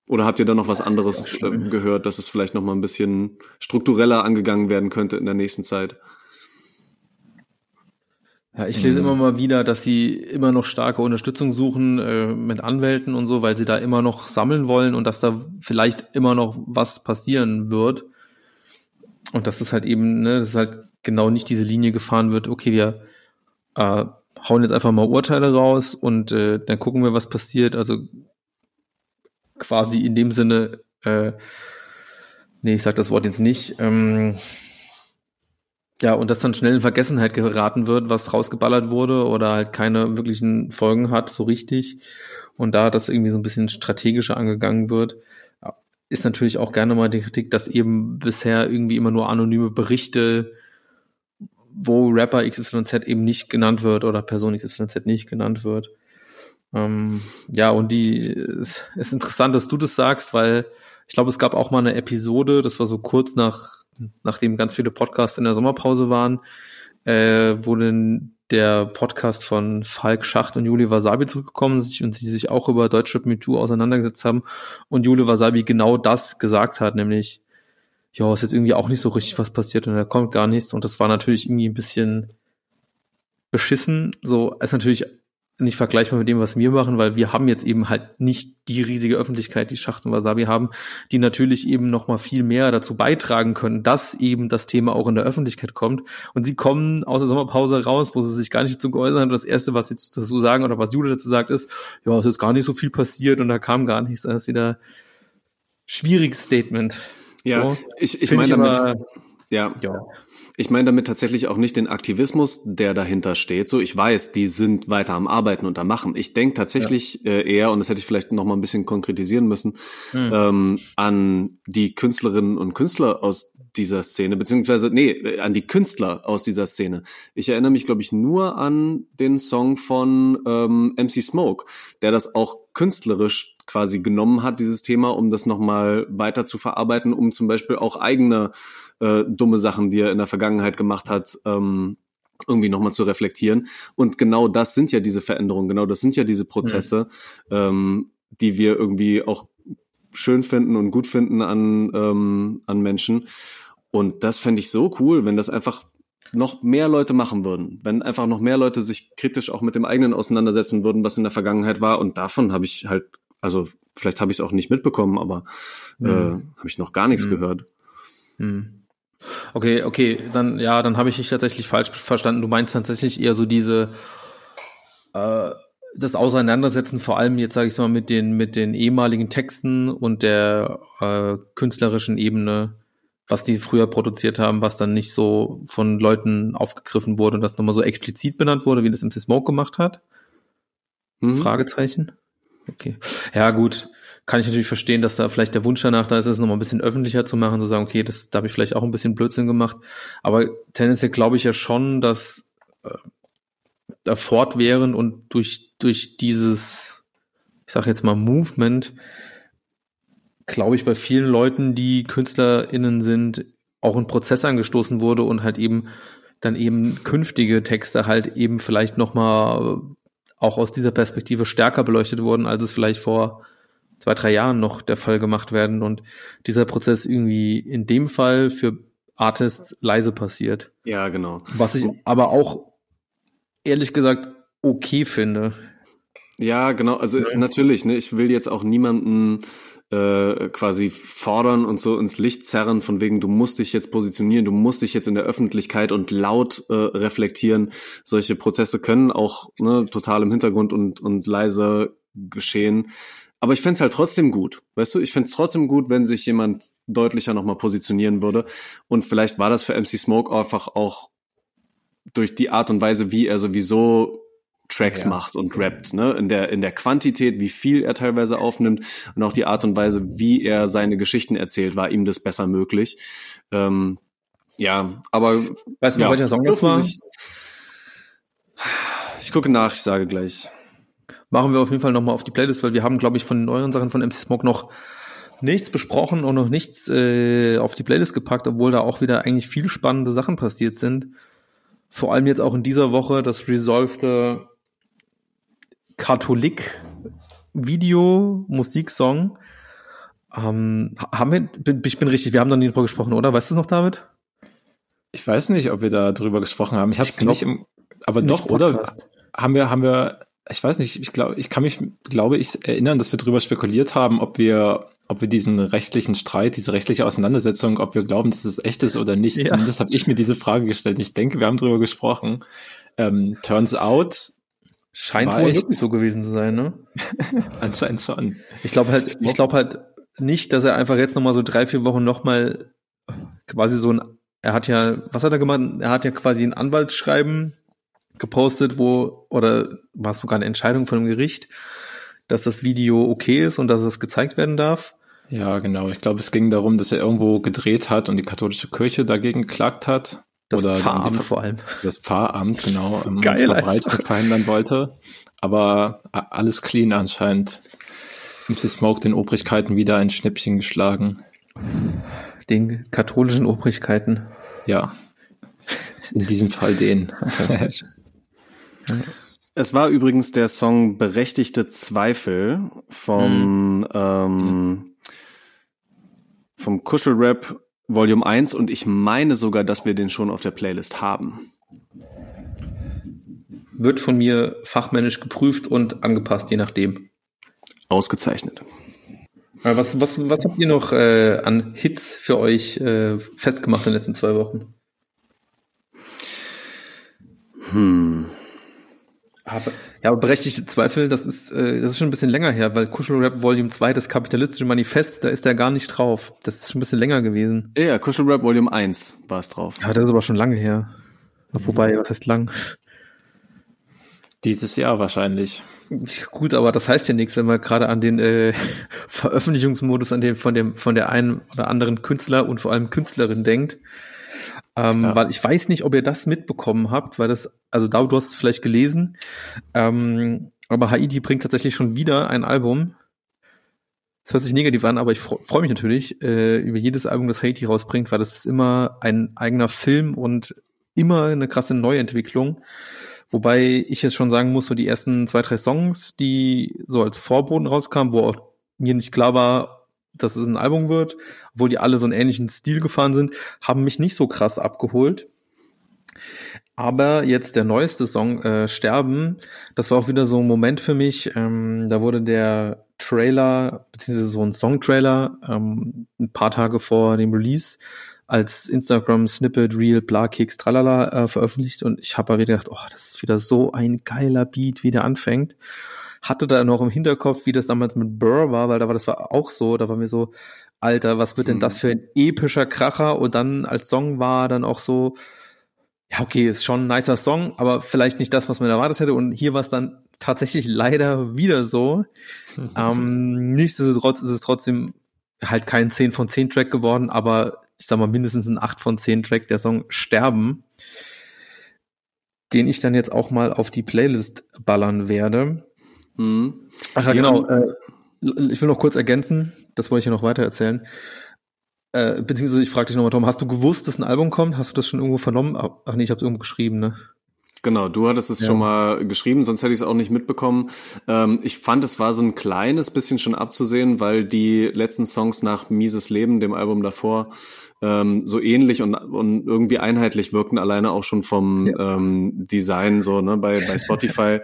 Oder habt ihr da noch was anderes äh, gehört, dass es vielleicht noch mal ein bisschen struktureller angegangen werden könnte in der nächsten Zeit? Ja, ich lese mhm. immer mal wieder, dass sie immer noch starke Unterstützung suchen äh, mit Anwälten und so, weil sie da immer noch sammeln wollen und dass da vielleicht immer noch was passieren wird. Und dass es halt eben, ne, dass halt genau nicht diese Linie gefahren wird, okay, wir äh, hauen jetzt einfach mal Urteile raus und äh, dann gucken wir, was passiert. Also quasi in dem Sinne, äh, nee, ich sag das Wort jetzt nicht, ähm, ja, und dass dann schnell in Vergessenheit geraten wird, was rausgeballert wurde oder halt keine wirklichen Folgen hat, so richtig. Und da das irgendwie so ein bisschen strategischer angegangen wird, ist natürlich auch gerne mal die Kritik, dass eben bisher irgendwie immer nur anonyme Berichte, wo Rapper XYZ eben nicht genannt wird oder Person XYZ nicht genannt wird. Ähm, ja, und die ist, ist interessant, dass du das sagst, weil ich glaube, es gab auch mal eine Episode, das war so kurz nach nachdem ganz viele Podcasts in der Sommerpause waren, äh, wo dann der Podcast von Falk Schacht und Juli Wasabi zurückgekommen und sie sich auch über Deutschrap Me Too auseinandergesetzt haben und Juli Wasabi genau das gesagt hat, nämlich, ja, ist jetzt irgendwie auch nicht so richtig was passiert und da kommt gar nichts. Und das war natürlich irgendwie ein bisschen beschissen, so, ist natürlich nicht vergleichbar mit dem, was wir machen, weil wir haben jetzt eben halt nicht die riesige Öffentlichkeit, die Schacht und Wasabi haben, die natürlich eben noch mal viel mehr dazu beitragen können, dass eben das Thema auch in der Öffentlichkeit kommt. Und sie kommen aus der Sommerpause raus, wo sie sich gar nicht dazu geäußert haben. Das erste, was sie dazu sagen oder was Jule dazu sagt, ist, ja, es ist gar nicht so viel passiert und da kam gar nichts. Das ist wieder schwieriges Statement. Ja, so, ich, ich meine damit, ja. ja. Ich meine damit tatsächlich auch nicht den Aktivismus, der dahinter steht. So, ich weiß, die sind weiter am Arbeiten und am Machen. Ich denke tatsächlich ja. äh, eher, und das hätte ich vielleicht noch mal ein bisschen konkretisieren müssen, mhm. ähm, an die Künstlerinnen und Künstler aus dieser Szene, beziehungsweise, nee, äh, an die Künstler aus dieser Szene. Ich erinnere mich, glaube ich, nur an den Song von ähm, MC Smoke, der das auch künstlerisch quasi genommen hat, dieses Thema, um das nochmal weiter zu verarbeiten, um zum Beispiel auch eigene äh, dumme Sachen, die er in der Vergangenheit gemacht hat, ähm, irgendwie nochmal zu reflektieren. Und genau das sind ja diese Veränderungen, genau das sind ja diese Prozesse, ja. Ähm, die wir irgendwie auch schön finden und gut finden an, ähm, an Menschen. Und das fände ich so cool, wenn das einfach noch mehr Leute machen würden, wenn einfach noch mehr Leute sich kritisch auch mit dem eigenen auseinandersetzen würden, was in der Vergangenheit war. Und davon habe ich halt, also vielleicht habe ich es auch nicht mitbekommen, aber mhm. äh, habe ich noch gar nichts mhm. gehört. Mhm. Okay, okay, dann ja, dann habe ich dich tatsächlich falsch verstanden. Du meinst tatsächlich eher so diese äh, das Auseinandersetzen, vor allem jetzt sage ich mal mit den mit den ehemaligen Texten und der äh, künstlerischen Ebene, was die früher produziert haben, was dann nicht so von Leuten aufgegriffen wurde und das nochmal so explizit benannt wurde, wie das MC Smoke gemacht hat. Mhm. Fragezeichen. Okay. Ja, gut kann ich natürlich verstehen, dass da vielleicht der Wunsch danach da ist, es nochmal ein bisschen öffentlicher zu machen, zu sagen, okay, das, da habe ich vielleicht auch ein bisschen Blödsinn gemacht. Aber tendenziell glaube ich ja schon, dass äh, da fortwährend und durch, durch dieses, ich sage jetzt mal, Movement, glaube ich, bei vielen Leuten, die KünstlerInnen sind, auch ein Prozess angestoßen wurde und halt eben dann eben künftige Texte halt eben vielleicht nochmal auch aus dieser Perspektive stärker beleuchtet wurden, als es vielleicht vor zwei, drei Jahren noch der Fall gemacht werden und dieser Prozess irgendwie in dem Fall für Artists leise passiert. Ja, genau. Was ich aber auch ehrlich gesagt okay finde. Ja, genau. Also ja. natürlich, ne, ich will jetzt auch niemanden äh, quasi fordern und so ins Licht zerren, von wegen, du musst dich jetzt positionieren, du musst dich jetzt in der Öffentlichkeit und laut äh, reflektieren. Solche Prozesse können auch ne, total im Hintergrund und, und leise geschehen. Aber ich fände halt trotzdem gut. Weißt du, ich fände trotzdem gut, wenn sich jemand deutlicher nochmal positionieren würde. Und vielleicht war das für MC Smoke einfach auch durch die Art und Weise, wie er sowieso Tracks ja. macht und rappt, ne? In der, in der Quantität, wie viel er teilweise aufnimmt und auch die Art und Weise, wie er seine Geschichten erzählt, war ihm das besser möglich. Ähm, ja, aber. Weißt du, ja, welcher Song das war? Sich, ich gucke nach, ich sage gleich machen wir auf jeden Fall nochmal auf die Playlist, weil wir haben, glaube ich, von den neueren Sachen von MC Smoke noch nichts besprochen und noch nichts äh, auf die Playlist gepackt, obwohl da auch wieder eigentlich viel spannende Sachen passiert sind. Vor allem jetzt auch in dieser Woche das resolved Katholik Video, Musiksong Ähm, haben wir, ich bin richtig, wir haben noch nie drüber gesprochen, oder? Weißt du es noch, David? Ich weiß nicht, ob wir da drüber gesprochen haben. Ich habe es nicht im, aber nicht doch, Podcast. oder? Haben wir, haben wir, ich weiß nicht, ich glaube, ich kann mich, glaube ich, erinnern, dass wir drüber spekuliert haben, ob wir, ob wir diesen rechtlichen Streit, diese rechtliche Auseinandersetzung, ob wir glauben, dass es echt ist oder nicht. Ja. Zumindest habe ich mir diese Frage gestellt. Ich denke, wir haben drüber gesprochen. Ähm, turns out. Scheint wohl wirklich so gewesen zu sein, ne? Anscheinend schon. Ich glaube halt, ich glaube halt nicht, dass er einfach jetzt nochmal so drei, vier Wochen nochmal quasi so ein, er hat ja, was hat er gemacht? Er hat ja quasi ein Anwaltsschreiben gepostet, wo, oder war es sogar eine Entscheidung von dem Gericht, dass das Video okay ist und dass es gezeigt werden darf. Ja, genau. Ich glaube, es ging darum, dass er irgendwo gedreht hat und die katholische Kirche dagegen geklagt hat. Das oder Pfarramt vor allem. Das Pfarramt, genau, das ähm, geil, Verbreitung verhindern wollte. Aber alles clean anscheinend. MC Smoke den Obrigkeiten wieder ein Schnippchen geschlagen. Den katholischen Obrigkeiten. Ja. In diesem Fall den. Es war übrigens der Song Berechtigte Zweifel vom, mhm. ähm, vom Kuschelrap Volume 1 und ich meine sogar, dass wir den schon auf der Playlist haben. Wird von mir fachmännisch geprüft und angepasst, je nachdem. Ausgezeichnet. Was, was, was habt ihr noch äh, an Hits für euch äh, festgemacht in den letzten zwei Wochen? Hm. Aber, ja, aber berechtigte Zweifel, das ist, äh, das ist schon ein bisschen länger her, weil Kuschelrap Volume 2, das kapitalistische Manifest, da ist er gar nicht drauf. Das ist schon ein bisschen länger gewesen. Ja, Kuschelrap Volume 1 war es drauf. Ja, das ist aber schon lange her. Mhm. Wobei, was heißt lang? Dieses Jahr wahrscheinlich. Gut, aber das heißt ja nichts, wenn man gerade an den äh, Veröffentlichungsmodus an dem, von dem, von der einen oder anderen Künstler und vor allem Künstlerin denkt. Ähm, ja. Weil ich weiß nicht, ob ihr das mitbekommen habt, weil das, also da, du hast es vielleicht gelesen, ähm, aber Haiti bringt tatsächlich schon wieder ein Album. Das hört sich negativ an, aber ich freue freu mich natürlich äh, über jedes Album, das Haiti rausbringt, weil das ist immer ein eigener Film und immer eine krasse Neuentwicklung. Wobei ich jetzt schon sagen muss, so die ersten zwei, drei Songs, die so als Vorboden rauskamen, wo auch mir nicht klar war, dass es ein Album wird, obwohl die alle so einen ähnlichen Stil gefahren sind, haben mich nicht so krass abgeholt. Aber jetzt der neueste Song, äh, Sterben, das war auch wieder so ein Moment für mich. Ähm, da wurde der Trailer, beziehungsweise so ein Songtrailer, ähm, ein paar Tage vor dem Release als Instagram-Snippet, Real, bla, Kicks, tralala äh, veröffentlicht und ich habe wieder gedacht, oh, das ist wieder so ein geiler Beat, wie der anfängt hatte da noch im Hinterkopf, wie das damals mit Burr war, weil da war das war auch so, da war mir so, Alter, was wird denn das hm. für ein epischer Kracher? Und dann als Song war dann auch so, ja, okay, ist schon ein nicer Song, aber vielleicht nicht das, was man erwartet hätte. Und hier war es dann tatsächlich leider wieder so. ähm, nichtsdestotrotz ist es trotzdem halt kein 10 von 10 Track geworden, aber ich sag mal mindestens ein 8 von 10 Track, der Song Sterben, den ich dann jetzt auch mal auf die Playlist ballern werde. Mhm. Ach ja, genau. Äh, ich will noch kurz ergänzen, das wollte ich ja noch weiter erzählen. Äh, beziehungsweise ich frage dich nochmal, Tom, hast du gewusst, dass ein Album kommt? Hast du das schon irgendwo vernommen? Ach nee, ich habe es irgendwo geschrieben, ne? Genau, du hattest es ja. schon mal geschrieben, sonst hätte ich es auch nicht mitbekommen. Ähm, ich fand, es war so ein kleines bisschen schon abzusehen, weil die letzten Songs nach Mieses Leben, dem Album davor, ähm, so ähnlich und, und irgendwie einheitlich wirkten, alleine auch schon vom ja. ähm, Design so ne, bei, bei Spotify.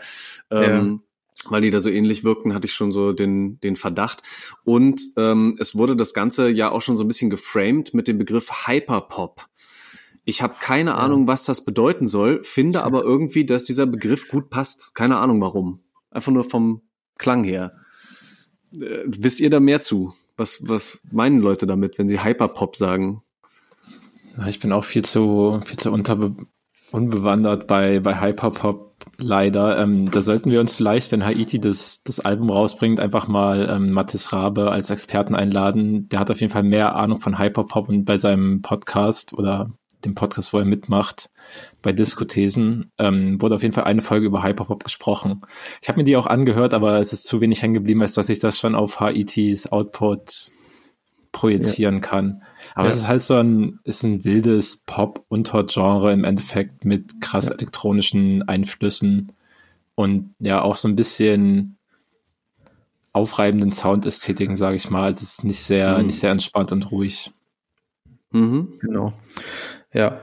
ähm, weil die da so ähnlich wirkten, hatte ich schon so den, den Verdacht. Und ähm, es wurde das Ganze ja auch schon so ein bisschen geframed mit dem Begriff Hyperpop. Ich habe keine ja. Ahnung, was das bedeuten soll, finde aber irgendwie, dass dieser Begriff gut passt. Keine Ahnung warum. Einfach nur vom Klang her. Äh, wisst ihr da mehr zu? Was, was meinen Leute damit, wenn sie Hyperpop sagen? Ich bin auch viel zu, viel zu unterbe unbewandert bei, bei Hyperpop leider. Ähm, da sollten wir uns vielleicht, wenn Haiti das, das Album rausbringt, einfach mal ähm, Mathis Rabe als Experten einladen. Der hat auf jeden Fall mehr Ahnung von Hyperpop und bei seinem Podcast oder dem Podcast, wo er mitmacht, bei Diskothesen, ähm, wurde auf jeden Fall eine Folge über Hyperpop gesprochen. Ich habe mir die auch angehört, aber es ist zu wenig hängen geblieben, als dass ich das schon auf HITs Output projizieren ja. kann. Aber ja. es ist halt so ein, ist ein wildes Pop-Untergenre im Endeffekt mit krass ja. elektronischen Einflüssen und ja auch so ein bisschen aufreibenden Soundästhetiken, sage ich mal. Es ist nicht sehr, mhm. nicht sehr entspannt und ruhig. Mhm. Genau. Ja.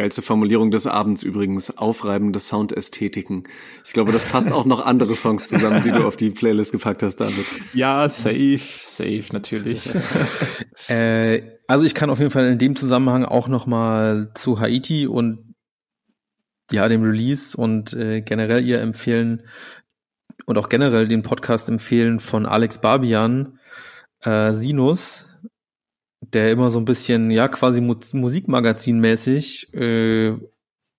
Geilste Formulierung des Abends übrigens, aufreibende Soundästhetiken. Ich glaube, das passt auch noch andere Songs zusammen, die du auf die Playlist gepackt hast, David. Ja, safe, safe, natürlich. äh, also ich kann auf jeden Fall in dem Zusammenhang auch noch mal zu Haiti und ja, dem Release und äh, generell ihr empfehlen und auch generell den Podcast empfehlen von Alex Barbian, äh, Sinus, der immer so ein bisschen, ja, quasi Mu Musikmagazin-mäßig äh,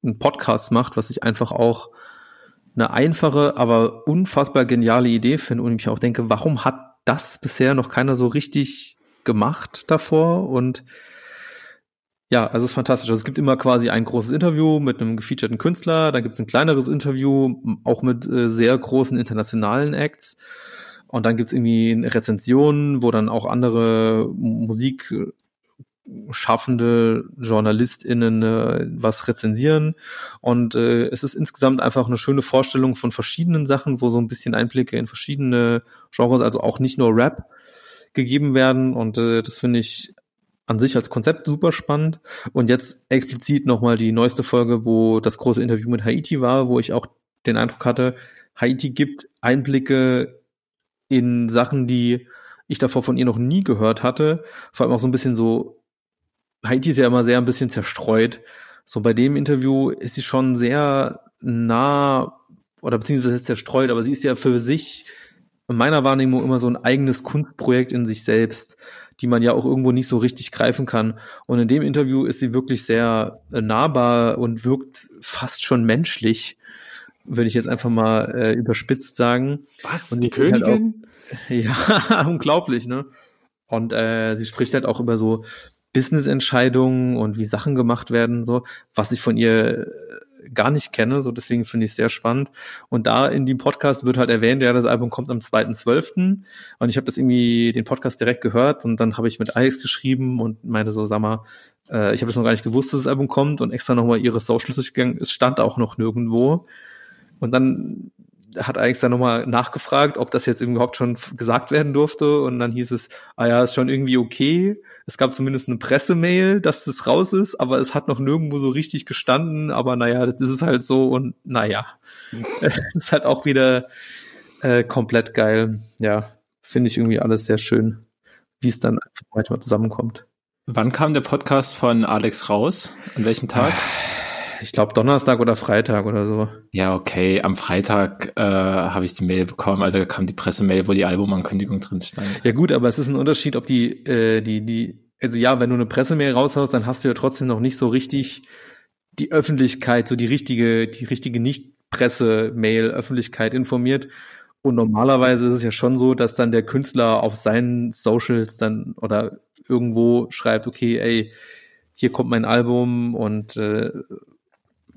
einen Podcast macht, was ich einfach auch eine einfache, aber unfassbar geniale Idee finde und ich auch denke, warum hat das bisher noch keiner so richtig gemacht davor und ja, also es ist fantastisch. Also es gibt immer quasi ein großes Interview mit einem gefeaturten Künstler, dann gibt es ein kleineres Interview, auch mit äh, sehr großen internationalen Acts. Und dann gibt's irgendwie Rezensionen, wo dann auch andere Musikschaffende JournalistInnen äh, was rezensieren. Und äh, es ist insgesamt einfach eine schöne Vorstellung von verschiedenen Sachen, wo so ein bisschen Einblicke in verschiedene Genres, also auch nicht nur Rap, gegeben werden. Und äh, das finde ich an sich als Konzept super spannend. Und jetzt explizit nochmal die neueste Folge, wo das große Interview mit Haiti war, wo ich auch den Eindruck hatte, Haiti gibt Einblicke in Sachen, die ich davor von ihr noch nie gehört hatte. Vor allem auch so ein bisschen so, Haiti ist ja immer sehr ein bisschen zerstreut. So bei dem Interview ist sie schon sehr nah oder beziehungsweise zerstreut, aber sie ist ja für sich in meiner Wahrnehmung immer so ein eigenes Kunstprojekt in sich selbst, die man ja auch irgendwo nicht so richtig greifen kann. Und in dem Interview ist sie wirklich sehr nahbar und wirkt fast schon menschlich würde ich jetzt einfach mal äh, überspitzt sagen. Was? Und die, Königin? Halt auch, ja, unglaublich, ne? Und äh, sie spricht halt auch über so Business-Entscheidungen und wie Sachen gemacht werden, so, was ich von ihr äh, gar nicht kenne, so deswegen finde ich es sehr spannend. Und da in dem Podcast wird halt erwähnt, ja, das Album kommt am 2.12. Und ich habe das irgendwie, den Podcast direkt gehört und dann habe ich mit Alex geschrieben und meinte so, sag mal, äh, ich habe es noch gar nicht gewusst, dass das Album kommt und extra nochmal ihre Socials durchgegangen. Es stand auch noch nirgendwo. Und dann hat Alex dann nochmal nachgefragt, ob das jetzt überhaupt schon gesagt werden durfte. Und dann hieß es, ah ja, ist schon irgendwie okay. Es gab zumindest eine Pressemail, dass es raus ist, aber es hat noch nirgendwo so richtig gestanden. Aber naja, das ist es halt so und naja. es ist halt auch wieder äh, komplett geil. Ja, finde ich irgendwie alles sehr schön, wie es dann manchmal zusammenkommt. Wann kam der Podcast von Alex raus? An welchem Tag? ich glaube Donnerstag oder Freitag oder so. Ja, okay. Am Freitag äh, habe ich die Mail bekommen, also kam die Pressemail, wo die Albumankündigung drin stand. Ja gut, aber es ist ein Unterschied, ob die, äh, die, die, also ja, wenn du eine Pressemail raushaust, dann hast du ja trotzdem noch nicht so richtig die Öffentlichkeit, so die richtige, die richtige Nicht-Presse-Mail, Öffentlichkeit informiert. Und normalerweise ist es ja schon so, dass dann der Künstler auf seinen Socials dann oder irgendwo schreibt, okay, ey, hier kommt mein Album und äh,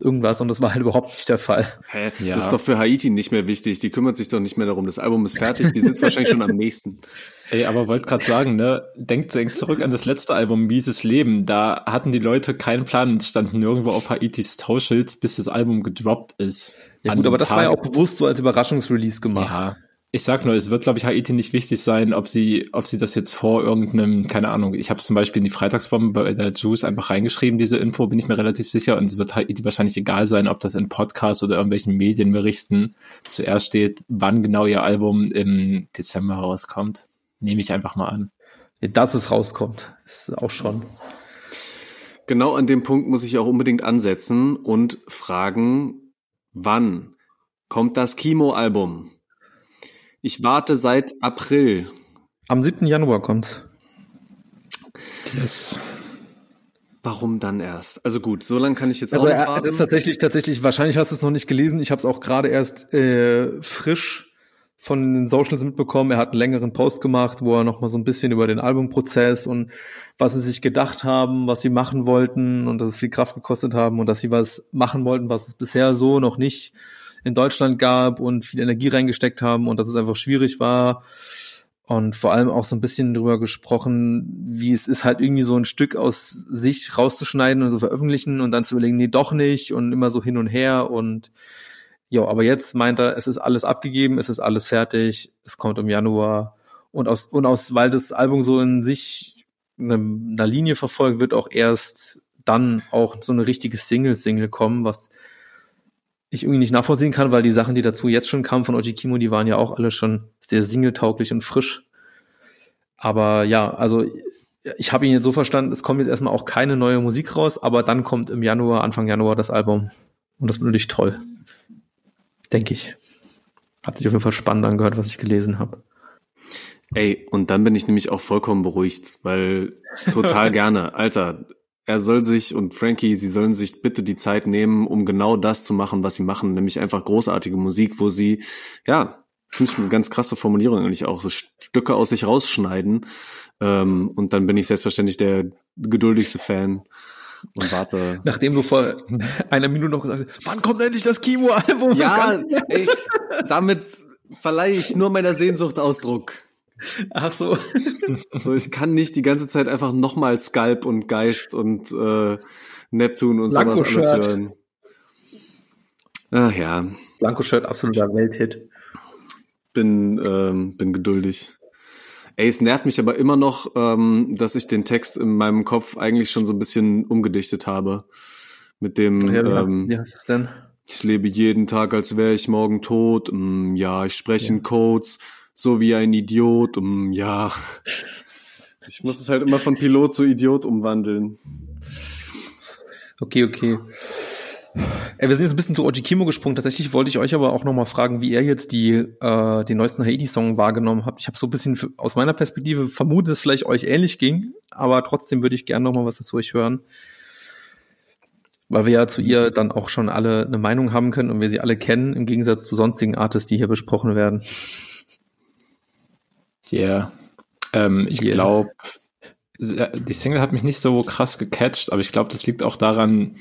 irgendwas und das war halt überhaupt nicht der Fall. Hä? Ja. Das ist doch für Haiti nicht mehr wichtig. Die kümmert sich doch nicht mehr darum. Das Album ist fertig. Die sitzt wahrscheinlich schon am nächsten. Ey, aber wollte gerade sagen, ne, denkt, denkt zurück an das letzte Album Mieses Leben. Da hatten die Leute keinen Plan, standen nirgendwo auf Haitis Socials, bis das Album gedroppt ist. Ja gut, aber das Tag. war ja auch bewusst so als Überraschungsrelease gemacht. Ja, ich sag nur, es wird, glaube ich, Haiti nicht wichtig sein, ob sie, ob sie das jetzt vor irgendeinem, keine Ahnung, ich habe zum Beispiel in die Freitagsbombe bei der Juice einfach reingeschrieben, diese Info, bin ich mir relativ sicher. Und es wird Haiti wahrscheinlich egal sein, ob das in Podcasts oder irgendwelchen Medienberichten zuerst steht, wann genau ihr Album im Dezember rauskommt. Nehme ich einfach mal an. Dass es rauskommt, ist auch schon. Genau an dem Punkt muss ich auch unbedingt ansetzen und fragen, wann kommt das Kimo-Album? Ich warte seit April. Am 7. Januar kommt's. Yes. Warum dann erst? Also gut, so lange kann ich jetzt auch nicht warten. Das ist tatsächlich, tatsächlich, wahrscheinlich hast du es noch nicht gelesen. Ich habe es auch gerade erst äh, frisch von den Socials mitbekommen. Er hat einen längeren Post gemacht, wo er noch mal so ein bisschen über den Albumprozess und was sie sich gedacht haben, was sie machen wollten und dass es viel Kraft gekostet haben und dass sie was machen wollten, was es bisher so noch nicht in Deutschland gab und viel Energie reingesteckt haben und dass es einfach schwierig war. Und vor allem auch so ein bisschen drüber gesprochen, wie es ist, halt irgendwie so ein Stück aus sich rauszuschneiden und so veröffentlichen und dann zu überlegen, nee, doch nicht und immer so hin und her und ja, aber jetzt meint er, es ist alles abgegeben, es ist alles fertig, es kommt im Januar. Und aus, und aus, weil das Album so in sich eine, eine Linie verfolgt, wird auch erst dann auch so eine richtige Single-Single kommen, was ich irgendwie nicht nachvollziehen kann, weil die Sachen, die dazu jetzt schon kamen von Oji Kimo, die waren ja auch alle schon sehr singletauglich und frisch. Aber ja, also ich habe ihn jetzt so verstanden, es kommt jetzt erstmal auch keine neue Musik raus, aber dann kommt im Januar, Anfang Januar das Album. Und das wird natürlich toll. Denke ich. Hat sich auf jeden Fall spannend angehört, was ich gelesen habe. Ey, und dann bin ich nämlich auch vollkommen beruhigt, weil total gerne. Alter, er soll sich und Frankie, sie sollen sich bitte die Zeit nehmen, um genau das zu machen, was sie machen, nämlich einfach großartige Musik, wo sie, ja, finde ich eine ganz krasse Formulierung eigentlich auch, so Stücke aus sich rausschneiden. Ähm, und dann bin ich selbstverständlich der geduldigste Fan und warte. Nachdem du vor einer Minute noch gesagt hast, wann kommt endlich das Kimo-Album? Ja, ey, damit verleihe ich nur meiner Sehnsucht Ausdruck. Ach so. so. Ich kann nicht die ganze Zeit einfach nochmal Skalp und Geist und äh, Neptun und Blanco sowas alles hören. Ach ja. Blanco-Shirt, absoluter Welthit. Bin, ähm, bin geduldig. Ey, es nervt mich aber immer noch, ähm, dass ich den Text in meinem Kopf eigentlich schon so ein bisschen umgedichtet habe. Mit dem, ja, ähm, wie heißt es denn? Ich lebe jeden Tag, als wäre ich morgen tot. Mm, ja, ich spreche ja. in Codes so wie ein Idiot. Um, ja, ich muss es halt immer von Pilot zu Idiot umwandeln. Okay, okay. Ey, wir sind jetzt ein bisschen zu Oji Kimo gesprungen. Tatsächlich wollte ich euch aber auch nochmal fragen, wie ihr jetzt die, äh, den neuesten Haiti-Song wahrgenommen habt. Ich habe so ein bisschen aus meiner Perspektive vermutet, dass es vielleicht euch ähnlich ging, aber trotzdem würde ich gerne nochmal was dazu euch hören. Weil wir ja zu ihr dann auch schon alle eine Meinung haben können und wir sie alle kennen, im Gegensatz zu sonstigen Artists, die hier besprochen werden. Yeah. Ähm, ich yeah. glaube, die Single hat mich nicht so krass gecatcht, aber ich glaube, das liegt auch daran,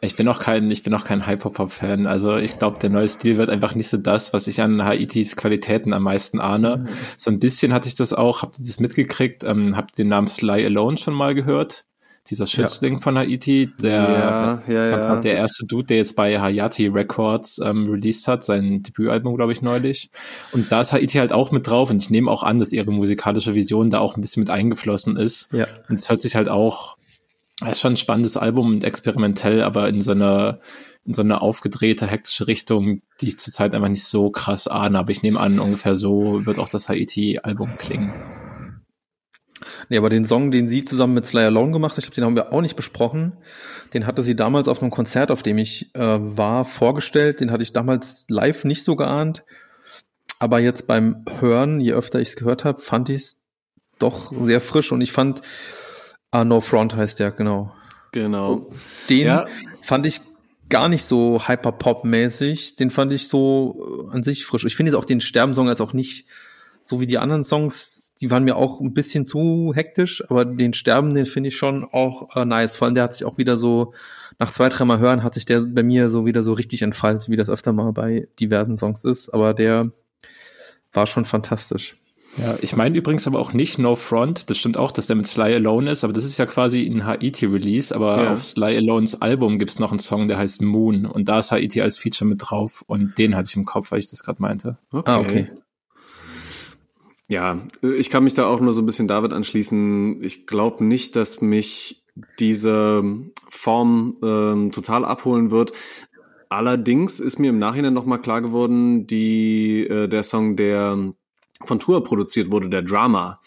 ich bin auch kein, ich bin auch kein Hyperpop-Fan. Also ich glaube, der neue Stil wird einfach nicht so das, was ich an Haitis Qualitäten am meisten ahne. Mhm. So ein bisschen hatte ich das auch, habt ihr das mitgekriegt, ähm, habt den Namen Sly Alone schon mal gehört? Dieser Schützling ja. von Haiti, der, ja, ja, der erste Dude, der jetzt bei Hayati Records ähm, released hat, sein Debütalbum, glaube ich, neulich. Und da ist Haiti halt auch mit drauf und ich nehme auch an, dass ihre musikalische Vision da auch ein bisschen mit eingeflossen ist. Ja. Und es hört sich halt auch, es ist schon ein spannendes Album und experimentell, aber in so einer in so eine aufgedrehte, hektische Richtung, die ich zurzeit einfach nicht so krass ahne, aber ich nehme an, ungefähr so wird auch das Haiti-Album klingen. Nee, aber den Song, den sie zusammen mit Slayer Alone gemacht hat, ich glaube, den haben wir auch nicht besprochen. Den hatte sie damals auf einem Konzert, auf dem ich äh, war, vorgestellt. Den hatte ich damals live nicht so geahnt. Aber jetzt beim Hören, je öfter ich es gehört habe, fand ich es doch sehr frisch und ich fand ah, No Front heißt der, genau. Genau. Den ja. fand ich gar nicht so Hyper-Pop-mäßig. Den fand ich so äh, an sich frisch. Ich finde jetzt auch den Sterbensong als auch nicht so wie die anderen Songs, die waren mir auch ein bisschen zu hektisch, aber den Sterben, den finde ich schon auch äh, nice. Vor allem der hat sich auch wieder so, nach zwei, dreimal hören, hat sich der bei mir so wieder so richtig entfaltet, wie das öfter mal bei diversen Songs ist. Aber der war schon fantastisch. Ja, ich meine übrigens aber auch nicht No Front. Das stimmt auch, dass der mit Sly Alone ist, aber das ist ja quasi ein Haiti-Release. Aber ja. auf Sly Alones Album gibt's noch einen Song, der heißt Moon. Und da ist Haiti als Feature mit drauf. Und den hatte ich im Kopf, weil ich das gerade meinte. Okay. Ah, okay. Ja, ich kann mich da auch nur so ein bisschen David anschließen. Ich glaube nicht, dass mich diese Form ähm, total abholen wird. Allerdings ist mir im Nachhinein nochmal klar geworden, die, äh, der Song, der von Tour produziert wurde, der Drama,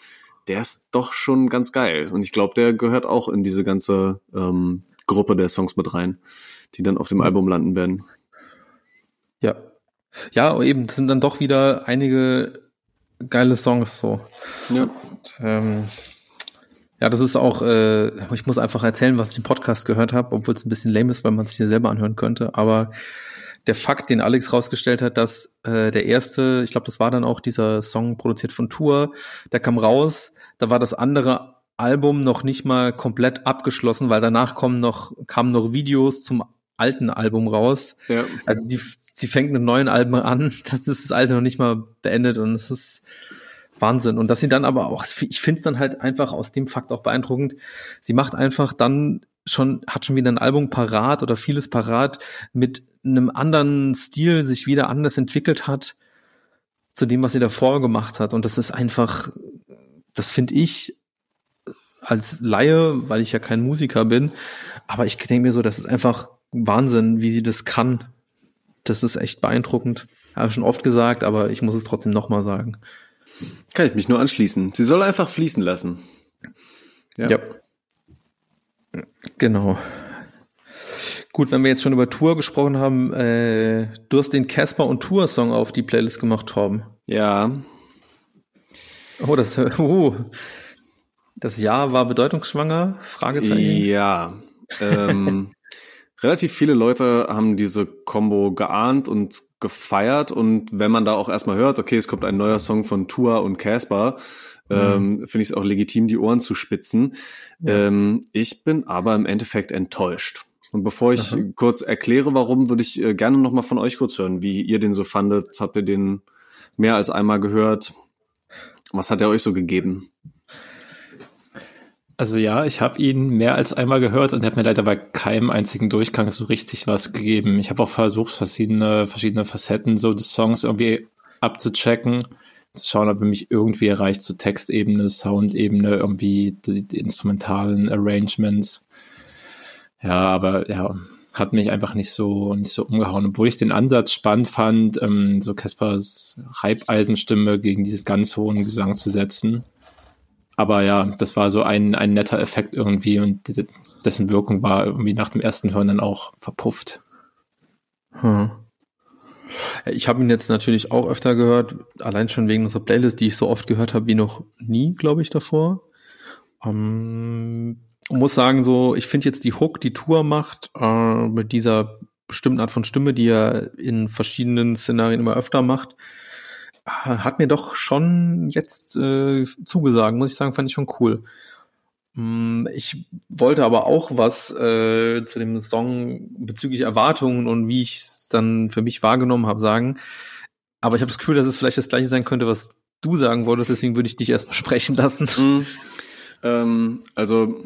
der ist doch schon ganz geil. Und ich glaube, der gehört auch in diese ganze ähm, Gruppe der Songs mit rein, die dann auf dem Album landen werden. Ja. Ja, eben sind dann doch wieder einige geile Songs so. Ja. Und, ähm, ja, das ist auch, äh, ich muss einfach erzählen, was ich im Podcast gehört habe, obwohl es ein bisschen lame ist, weil man sich den selber anhören könnte. Aber der Fakt, den Alex rausgestellt hat, dass äh, der erste, ich glaube, das war dann auch dieser Song produziert von Tour, der kam raus, da war das andere Album noch nicht mal komplett abgeschlossen, weil danach kommen noch, kamen noch Videos zum alten Album raus. Ja. Also sie, sie fängt mit neuen Alben an, das ist das alte noch nicht mal beendet und es ist Wahnsinn. Und dass sie dann aber auch, ich finde es dann halt einfach aus dem Fakt auch beeindruckend, sie macht einfach dann schon, hat schon wieder ein Album parat oder vieles parat mit einem anderen Stil sich wieder anders entwickelt hat zu dem, was sie davor gemacht hat. Und das ist einfach, das finde ich als Laie, weil ich ja kein Musiker bin, aber ich denke mir so, das ist einfach Wahnsinn, wie sie das kann. Das ist echt beeindruckend. Habe ich schon oft gesagt, aber ich muss es trotzdem nochmal sagen. Kann ich mich nur anschließen. Sie soll einfach fließen lassen. Ja. ja. Genau. Gut, wenn wir jetzt schon über Tour gesprochen haben, äh, du hast den Casper und Tour Song auf die Playlist gemacht, Torben. Ja. Oh, das, oh. das Jahr war bedeutungsschwanger? Fragezeichen. Ja. Ähm, relativ viele Leute haben diese Combo geahnt und gefeiert und wenn man da auch erstmal hört, okay, es kommt ein neuer Song von Tour und Casper, ähm, mhm. finde ich es auch legitim, die Ohren zu spitzen. Ja. Ähm, ich bin aber im Endeffekt enttäuscht. Und bevor ich Aha. kurz erkläre, warum, würde ich äh, gerne noch mal von euch kurz hören, wie ihr den so fandet. Habt ihr den mehr als einmal gehört? Was hat er euch so gegeben? Also ja, ich habe ihn mehr als einmal gehört und er hat mir leider bei keinem einzigen Durchgang so richtig was gegeben. Ich habe auch versucht, verschiedene, verschiedene Facetten so des Songs irgendwie abzuchecken zu schauen, ob er mich irgendwie erreicht, so Textebene, Soundebene, irgendwie die, die instrumentalen Arrangements. Ja, aber ja, hat mich einfach nicht so nicht so umgehauen, obwohl ich den Ansatz spannend fand, ähm, so Caspers Reibeisenstimme gegen diese ganz hohen Gesang zu setzen. Aber ja, das war so ein, ein netter Effekt irgendwie und dessen Wirkung war irgendwie nach dem ersten Hören dann auch verpufft. Hm. Ich habe ihn jetzt natürlich auch öfter gehört, allein schon wegen unserer Playlist, die ich so oft gehört habe wie noch nie, glaube ich, davor. Ähm, muss sagen, so, ich finde jetzt die Hook, die Tour macht, äh, mit dieser bestimmten Art von Stimme, die er in verschiedenen Szenarien immer öfter macht, hat mir doch schon jetzt äh, zugesagt, muss ich sagen, fand ich schon cool. Mm, ich wollte aber auch was äh, zu dem Song bezüglich Erwartungen und wie ich es dann für mich wahrgenommen habe sagen. Aber ich habe das Gefühl, dass es vielleicht das gleiche sein könnte, was du sagen wolltest. Deswegen würde ich dich erstmal sprechen lassen. Mhm. Ähm, also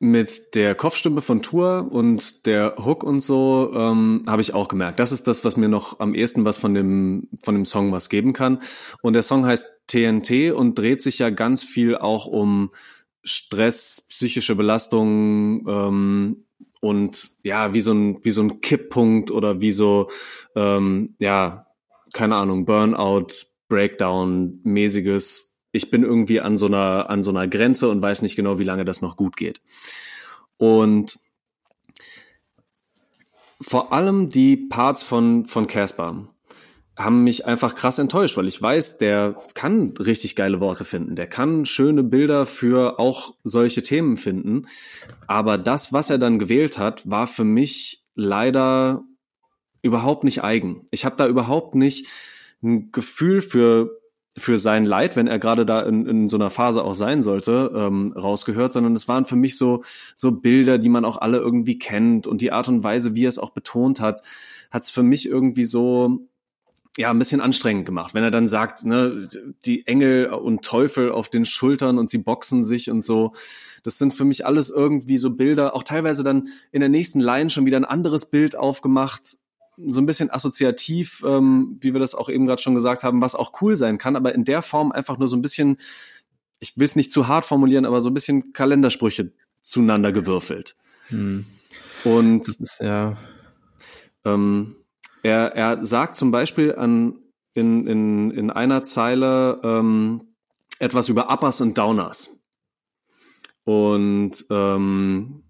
mit der Kopfstimme von Tour und der Hook und so ähm, habe ich auch gemerkt. Das ist das, was mir noch am ehesten was von dem von dem Song was geben kann. Und der Song heißt TNT und dreht sich ja ganz viel auch um Stress, psychische Belastung ähm, und ja, wie so ein wie so ein Kipppunkt oder wie so ähm, ja keine Ahnung Burnout, Breakdown mäßiges. Ich bin irgendwie an so einer an so einer Grenze und weiß nicht genau, wie lange das noch gut geht. Und vor allem die Parts von von Casper haben mich einfach krass enttäuscht, weil ich weiß, der kann richtig geile Worte finden, der kann schöne Bilder für auch solche Themen finden. Aber das, was er dann gewählt hat, war für mich leider überhaupt nicht eigen. Ich habe da überhaupt nicht ein Gefühl für für sein Leid, wenn er gerade da in, in so einer Phase auch sein sollte, ähm, rausgehört, sondern es waren für mich so so Bilder, die man auch alle irgendwie kennt und die Art und Weise, wie er es auch betont hat, hat es für mich irgendwie so ja, ein bisschen anstrengend gemacht. Wenn er dann sagt, ne, die Engel und Teufel auf den Schultern und sie boxen sich und so. Das sind für mich alles irgendwie so Bilder, auch teilweise dann in der nächsten Line schon wieder ein anderes Bild aufgemacht, so ein bisschen assoziativ, ähm, wie wir das auch eben gerade schon gesagt haben, was auch cool sein kann, aber in der Form einfach nur so ein bisschen, ich will es nicht zu hart formulieren, aber so ein bisschen Kalendersprüche zueinander gewürfelt. Hm. Und ist, ja. Ähm, er, er sagt zum Beispiel an, in, in, in einer Zeile ähm, etwas über Uppers und Downers. Und ähm,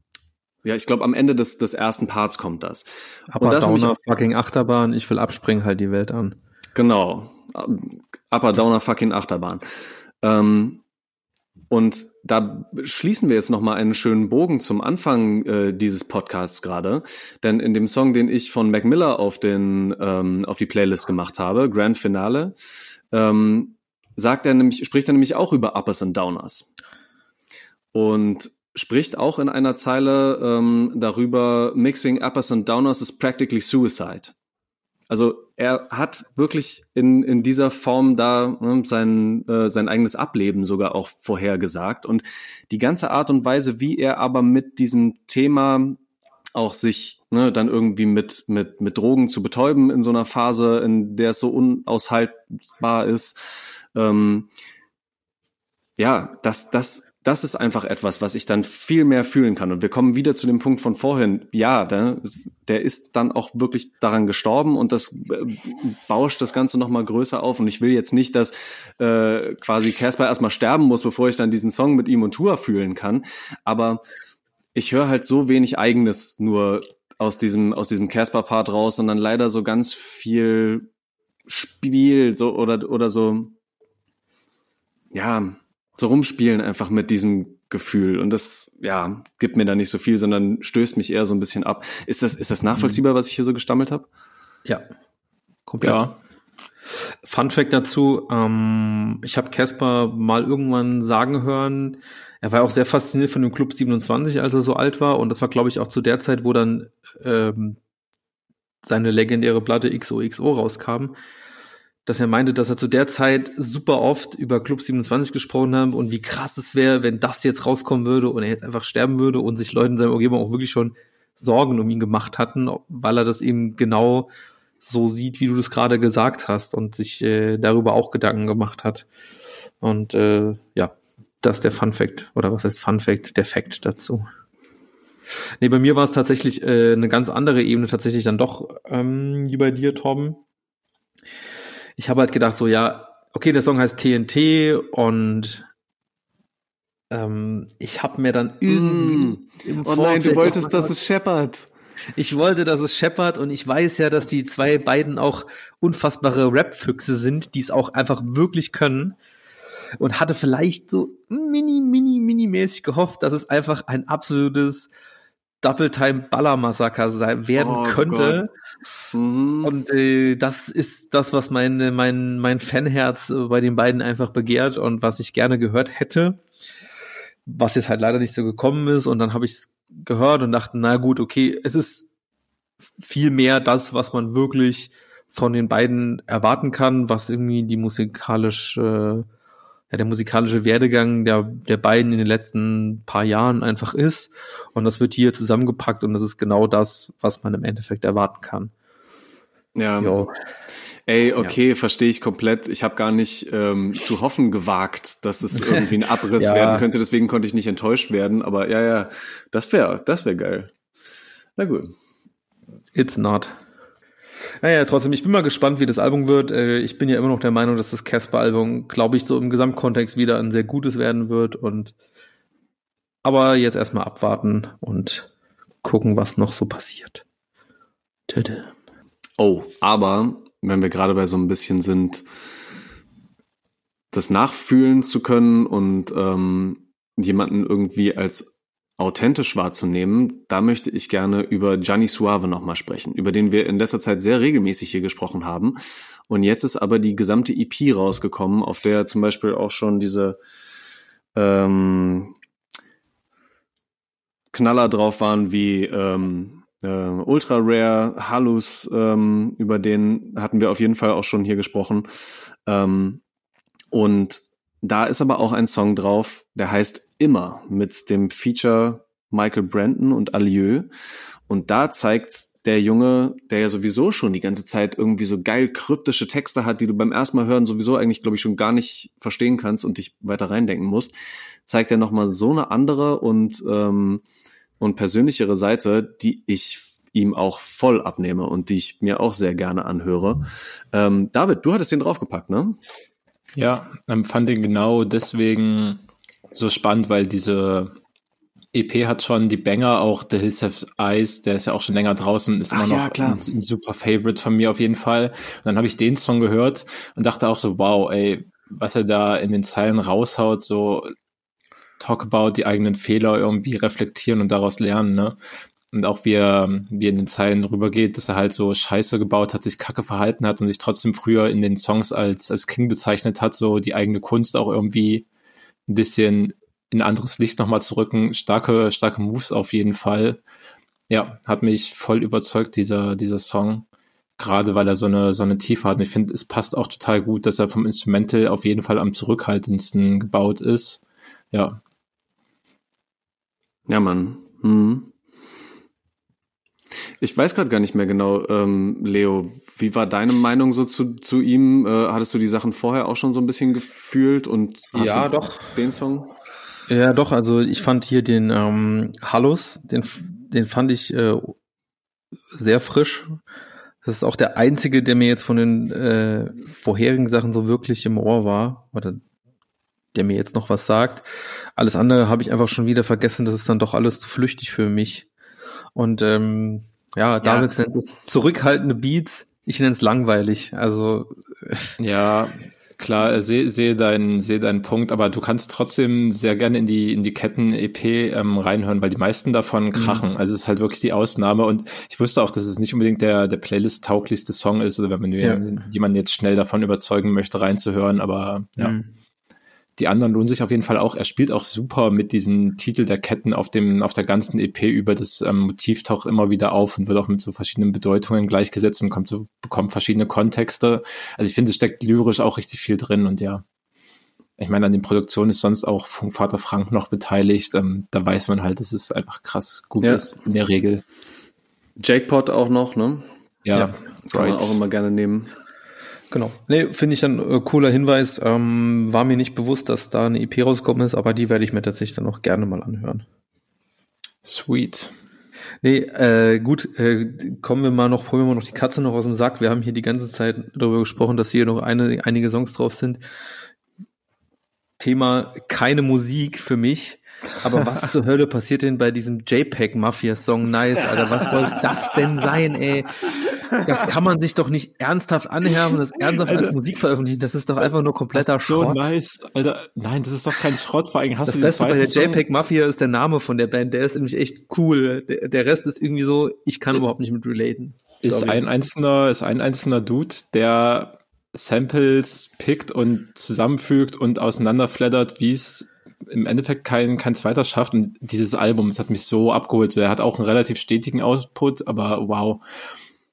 ja, ich glaube, am Ende des, des ersten Parts kommt das. Upper das Downer, fucking Achterbahn, ich will abspringen, halt die Welt an. Genau. Upper Downer, fucking Achterbahn. Ähm, und da schließen wir jetzt nochmal einen schönen Bogen zum Anfang äh, dieses Podcasts gerade. Denn in dem Song, den ich von Mac Miller auf, den, ähm, auf die Playlist gemacht habe, Grand Finale, ähm, sagt er nämlich, spricht er nämlich auch über Uppers und Downers. Und spricht auch in einer Zeile ähm, darüber, Mixing Uppers and Downers is practically suicide. Also er hat wirklich in, in dieser Form da ne, sein, äh, sein eigenes Ableben sogar auch vorhergesagt. Und die ganze Art und Weise, wie er aber mit diesem Thema auch sich ne, dann irgendwie mit, mit, mit Drogen zu betäuben in so einer Phase, in der es so unaushaltbar ist, ähm, ja, das, das das ist einfach etwas, was ich dann viel mehr fühlen kann. Und wir kommen wieder zu dem Punkt von vorhin. Ja, der, der ist dann auch wirklich daran gestorben und das äh, bauscht das Ganze nochmal größer auf. Und ich will jetzt nicht, dass äh, quasi Casper erstmal sterben muss, bevor ich dann diesen Song mit ihm und Tour fühlen kann. Aber ich höre halt so wenig Eigenes nur aus diesem, aus diesem Casper-Part raus, sondern leider so ganz viel Spiel so oder, oder so, ja, so rumspielen einfach mit diesem Gefühl. Und das, ja, gibt mir da nicht so viel, sondern stößt mich eher so ein bisschen ab. Ist das, ist das nachvollziehbar, was ich hier so gestammelt habe? Ja. Komplett. Ja. Fun Fact dazu, ähm, ich habe Casper mal irgendwann sagen hören, er war auch sehr fasziniert von dem Club 27, als er so alt war. Und das war, glaube ich, auch zu der Zeit, wo dann ähm, seine legendäre Platte XOXO rauskam dass er meinte, dass er zu der Zeit super oft über Club 27 gesprochen haben und wie krass es wäre, wenn das jetzt rauskommen würde und er jetzt einfach sterben würde und sich Leute in seiner Umgebung auch wirklich schon Sorgen um ihn gemacht hatten, weil er das eben genau so sieht, wie du das gerade gesagt hast und sich äh, darüber auch Gedanken gemacht hat. Und äh, ja, das ist der Fun Fact oder was heißt Fun Fact, der Fact dazu. Nee, bei mir war es tatsächlich äh, eine ganz andere Ebene tatsächlich dann doch ähm, wie bei dir, Torben ich habe halt gedacht, so, ja, okay, der Song heißt TNT und ähm, ich habe mir dann irgendwie. Mm. oh nein, du wolltest, dass es scheppert. Ich wollte, dass es scheppert und ich weiß ja, dass die zwei beiden auch unfassbare Rap-Füchse sind, die es auch einfach wirklich können. Und hatte vielleicht so mini, mini, mini mäßig gehofft, dass es einfach ein absolutes Double-Time-Baller-Massaker sein werden oh könnte. Mhm. Und äh, das ist das, was mein, mein, mein Fanherz äh, bei den beiden einfach begehrt und was ich gerne gehört hätte. Was jetzt halt leider nicht so gekommen ist. Und dann habe ich es gehört und dachte, na gut, okay, es ist viel mehr das, was man wirklich von den beiden erwarten kann, was irgendwie die musikalische äh, ja, der musikalische Werdegang der, der beiden in den letzten paar Jahren einfach ist. Und das wird hier zusammengepackt und das ist genau das, was man im Endeffekt erwarten kann. Ja. Jo. Ey, okay, ja. verstehe ich komplett. Ich habe gar nicht ähm, zu hoffen gewagt, dass es irgendwie ein Abriss ja. werden könnte. Deswegen konnte ich nicht enttäuscht werden. Aber ja, ja, das wäre, das wäre geil. Na gut. It's not. Naja, trotzdem, ich bin mal gespannt, wie das Album wird. Äh, ich bin ja immer noch der Meinung, dass das Casper-Album, glaube ich, so im Gesamtkontext wieder ein sehr gutes werden wird. Und aber jetzt erstmal abwarten und gucken, was noch so passiert. Tada. Oh, aber wenn wir gerade bei so ein bisschen sind, das nachfühlen zu können und ähm, jemanden irgendwie als authentisch wahrzunehmen, da möchte ich gerne über Gianni Suave nochmal sprechen, über den wir in letzter Zeit sehr regelmäßig hier gesprochen haben. Und jetzt ist aber die gesamte EP rausgekommen, auf der zum Beispiel auch schon diese ähm, Knaller drauf waren wie ähm, äh, Ultra Rare, Halus, ähm, über den hatten wir auf jeden Fall auch schon hier gesprochen. Ähm, und da ist aber auch ein Song drauf, der heißt Immer mit dem Feature Michael Brandon und Alieu. Und da zeigt der Junge, der ja sowieso schon die ganze Zeit irgendwie so geil kryptische Texte hat, die du beim ersten Mal hören sowieso eigentlich, glaube ich, schon gar nicht verstehen kannst und dich weiter reindenken musst, zeigt er nochmal so eine andere und, ähm, und persönlichere Seite, die ich ihm auch voll abnehme und die ich mir auch sehr gerne anhöre. Ähm, David, du hattest den draufgepackt, ne? Ja, fand den genau deswegen so spannend, weil diese EP hat schon die Banger, auch The Hills Have Eyes, der ist ja auch schon länger draußen, ist Ach immer noch ja, ein, ein, super Favorite von mir auf jeden Fall. Und dann habe ich den Song gehört und dachte auch so, wow, ey, was er da in den Zeilen raushaut, so talk about die eigenen Fehler irgendwie reflektieren und daraus lernen, ne? Und auch wie er, wie er in den Zeilen rübergeht, dass er halt so Scheiße gebaut hat, sich kacke verhalten hat und sich trotzdem früher in den Songs als, als King bezeichnet hat, so die eigene Kunst auch irgendwie ein bisschen in anderes Licht nochmal zu rücken. Starke, starke Moves auf jeden Fall. Ja, hat mich voll überzeugt, dieser, dieser Song. gerade weil er so eine, so eine Tiefe hat. Und ich finde, es passt auch total gut, dass er vom Instrumental auf jeden Fall am zurückhaltendsten gebaut ist. Ja. Ja, Mann. Hm. Ich weiß gerade gar nicht mehr genau, ähm, Leo, wie war deine Meinung so zu, zu ihm? Äh, hattest du die Sachen vorher auch schon so ein bisschen gefühlt und hast ja, doch. den Song? Ja, doch, also ich fand hier den ähm, Hallus, den, den fand ich äh, sehr frisch. Das ist auch der einzige, der mir jetzt von den äh, vorherigen Sachen so wirklich im Ohr war. Oder der mir jetzt noch was sagt. Alles andere habe ich einfach schon wieder vergessen. Das ist dann doch alles zu flüchtig für mich. Und ähm, ja, David ja. nennt es zurückhaltende Beats. Ich nenne es langweilig. Also ja, klar, sehe seh deinen seh deinen Punkt, aber du kannst trotzdem sehr gerne in die in die Ketten EP ähm, reinhören, weil die meisten davon mhm. krachen. Mhm. Also es ist halt wirklich die Ausnahme und ich wusste auch, dass es nicht unbedingt der der Playlist tauglichste Song ist oder wenn man ja. jemanden jetzt schnell davon überzeugen möchte reinzuhören, aber ja. Mhm die anderen lohnen sich auf jeden Fall auch. Er spielt auch super mit diesem Titel der Ketten auf dem, auf der ganzen EP über. Das ähm, Motiv taucht immer wieder auf und wird auch mit so verschiedenen Bedeutungen gleichgesetzt und kommt so, bekommt verschiedene Kontexte. Also ich finde, es steckt lyrisch auch richtig viel drin und ja. Ich meine, an den Produktionen ist sonst auch Funkvater Frank noch beteiligt. Ähm, da weiß man halt, dass es einfach krass gut ja. ist in der Regel. Jackpot auch noch, ne? Ja, ja kann man auch immer gerne nehmen. Genau. Nee, finde ich ein äh, cooler Hinweis. Ähm, war mir nicht bewusst, dass da eine EP rausgekommen ist, aber die werde ich mir tatsächlich dann auch gerne mal anhören. Sweet. Nee, äh, gut, äh, kommen wir mal noch, holen wir mal noch die Katze noch aus dem Sack. Wir haben hier die ganze Zeit darüber gesprochen, dass hier noch eine, einige Songs drauf sind. Thema keine Musik für mich. Aber was zur Hölle passiert denn bei diesem JPEG-Mafia-Song Nice, Alter? Was soll das denn sein, ey? Das kann man sich doch nicht ernsthaft anhören und das ernsthaft Alter, als Musik veröffentlichen. Das ist doch einfach nur kompletter Schrott. So nice, Alter. Nein, das ist doch kein Schrott. Vor allem hast das du Beste bei der JPEG Mafia ist der Name von der Band. Der ist nämlich echt cool. Der, der Rest ist irgendwie so, ich kann überhaupt nicht mit relaten. Sorry. Ist ein einzelner, ist ein einzelner Dude, der Samples pickt und zusammenfügt und auseinanderflattert, wie es im Endeffekt kein, kein zweiter schafft. Und dieses Album, es hat mich so abgeholt. er hat auch einen relativ stetigen Output, aber wow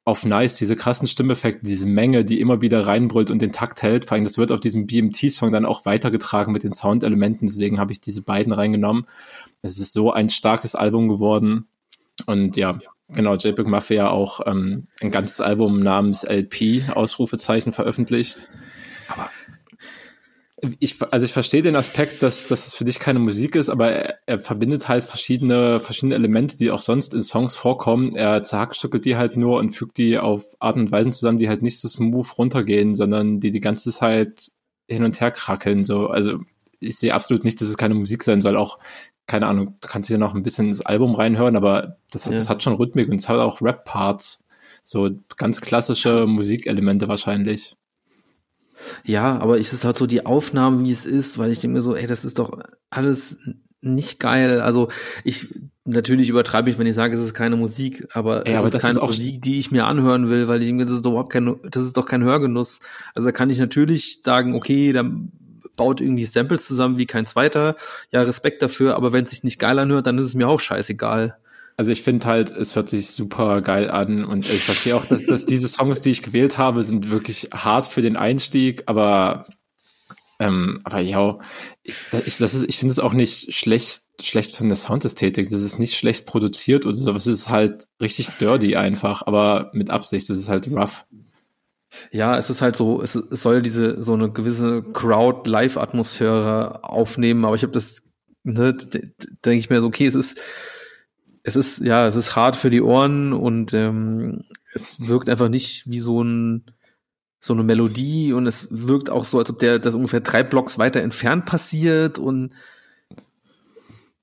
auf Nice, diese krassen Stimmeffekte, diese Menge, die immer wieder reinbrüllt und den Takt hält. Vor allem, das wird auf diesem BMT-Song dann auch weitergetragen mit den Soundelementen. Deswegen habe ich diese beiden reingenommen. Es ist so ein starkes Album geworden. Und ja, genau, JPEG Mafia auch ähm, ein ganzes Album namens LP, Ausrufezeichen, veröffentlicht. Aber ich, also ich verstehe den Aspekt, dass, dass es für dich keine Musik ist, aber er, er, verbindet halt verschiedene, verschiedene Elemente, die auch sonst in Songs vorkommen. Er zerhackstückelt die halt nur und fügt die auf Art und Weisen zusammen, die halt nicht so smooth runtergehen, sondern die die ganze Zeit hin und her krackeln. So, also ich sehe absolut nicht, dass es keine Musik sein soll. Auch keine Ahnung, du kannst ja noch ein bisschen ins Album reinhören, aber das hat, ja. das hat schon Rhythmik und es hat auch Rap-Parts. So ganz klassische Musikelemente wahrscheinlich. Ja, aber es ist halt so die Aufnahme, wie es ist, weil ich denke mir so, ey, das ist doch alles nicht geil. Also ich natürlich übertreibe ich, wenn ich sage, es ist keine Musik, aber ja, es aber ist keine Musik, die ich mir anhören will, weil ich denke, das ist doch überhaupt kein, das ist doch kein Hörgenuss. Also da kann ich natürlich sagen, okay, dann baut irgendwie Samples zusammen wie kein zweiter. Ja, Respekt dafür, aber wenn es sich nicht geil anhört, dann ist es mir auch scheißegal. Also ich finde halt, es hört sich super geil an und ich verstehe auch, dass, dass diese Songs, die ich gewählt habe, sind wirklich hart für den Einstieg, aber ähm, aber ja, ich, das ist, ich finde es auch nicht schlecht, schlecht von der Soundästhetik. Das ist nicht schlecht produziert oder sowas. Es ist halt richtig dirty einfach, aber mit Absicht. Das ist halt rough. Ja, es ist halt so, es, es soll diese so eine gewisse Crowd-Live-Atmosphäre aufnehmen, aber ich habe das, ne, denke ich mir so, okay, es ist es ist, ja, es ist hart für die Ohren und ähm, es wirkt einfach nicht wie so ein so eine Melodie und es wirkt auch so, als ob der das ungefähr drei Blocks weiter entfernt passiert und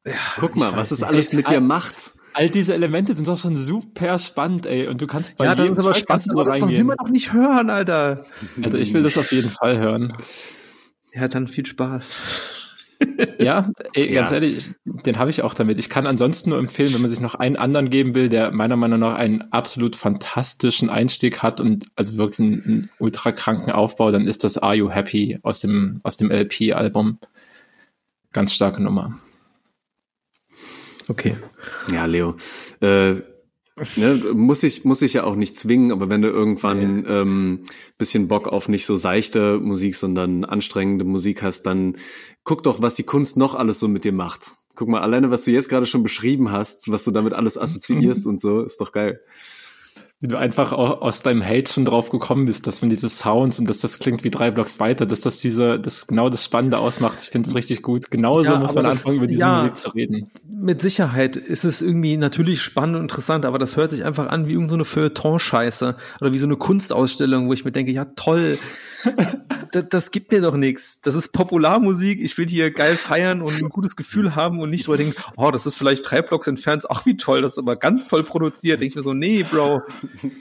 ja, guck mal, was es alles mit dir macht. All diese Elemente sind doch schon super spannend, ey. Und du kannst bei ja, das ist aber spannend, aber das will man doch nicht hören, Alter. Also ich will das auf jeden Fall hören. Ja, dann viel Spaß. Ja, ey, ganz ja. ehrlich, den habe ich auch damit. Ich kann ansonsten nur empfehlen, wenn man sich noch einen anderen geben will, der meiner Meinung nach einen absolut fantastischen Einstieg hat und also wirklich einen, einen ultra kranken Aufbau, dann ist das Are You Happy aus dem, aus dem LP-Album. Ganz starke Nummer. Okay. Ja, Leo. Äh, Ne, muss ich muss ich ja auch nicht zwingen, aber wenn du irgendwann ja. ähm, bisschen Bock auf nicht so seichte Musik, sondern anstrengende Musik hast, dann guck doch, was die Kunst noch alles so mit dir macht. Guck mal, alleine was du jetzt gerade schon beschrieben hast, was du damit alles assoziierst und so, ist doch geil wie du einfach aus deinem Hate schon drauf gekommen bist, dass man diese Sounds und dass das klingt wie drei Blocks weiter, dass das diese, das genau das Spannende ausmacht. Ich finde es richtig gut. Genauso ja, muss man das, anfangen, über diese ja, Musik zu reden. Mit Sicherheit ist es irgendwie natürlich spannend und interessant, aber das hört sich einfach an wie irgendeine so Feuilleton-Scheiße oder wie so eine Kunstausstellung, wo ich mir denke, ja toll, das, das gibt mir doch nichts. Das ist Popularmusik. Ich will hier geil feiern und ein gutes Gefühl haben und nicht so denken, oh, das ist vielleicht drei Blocks entfernt. Ach, wie toll, das ist aber ganz toll produziert. Denke ich mir so, nee, Bro,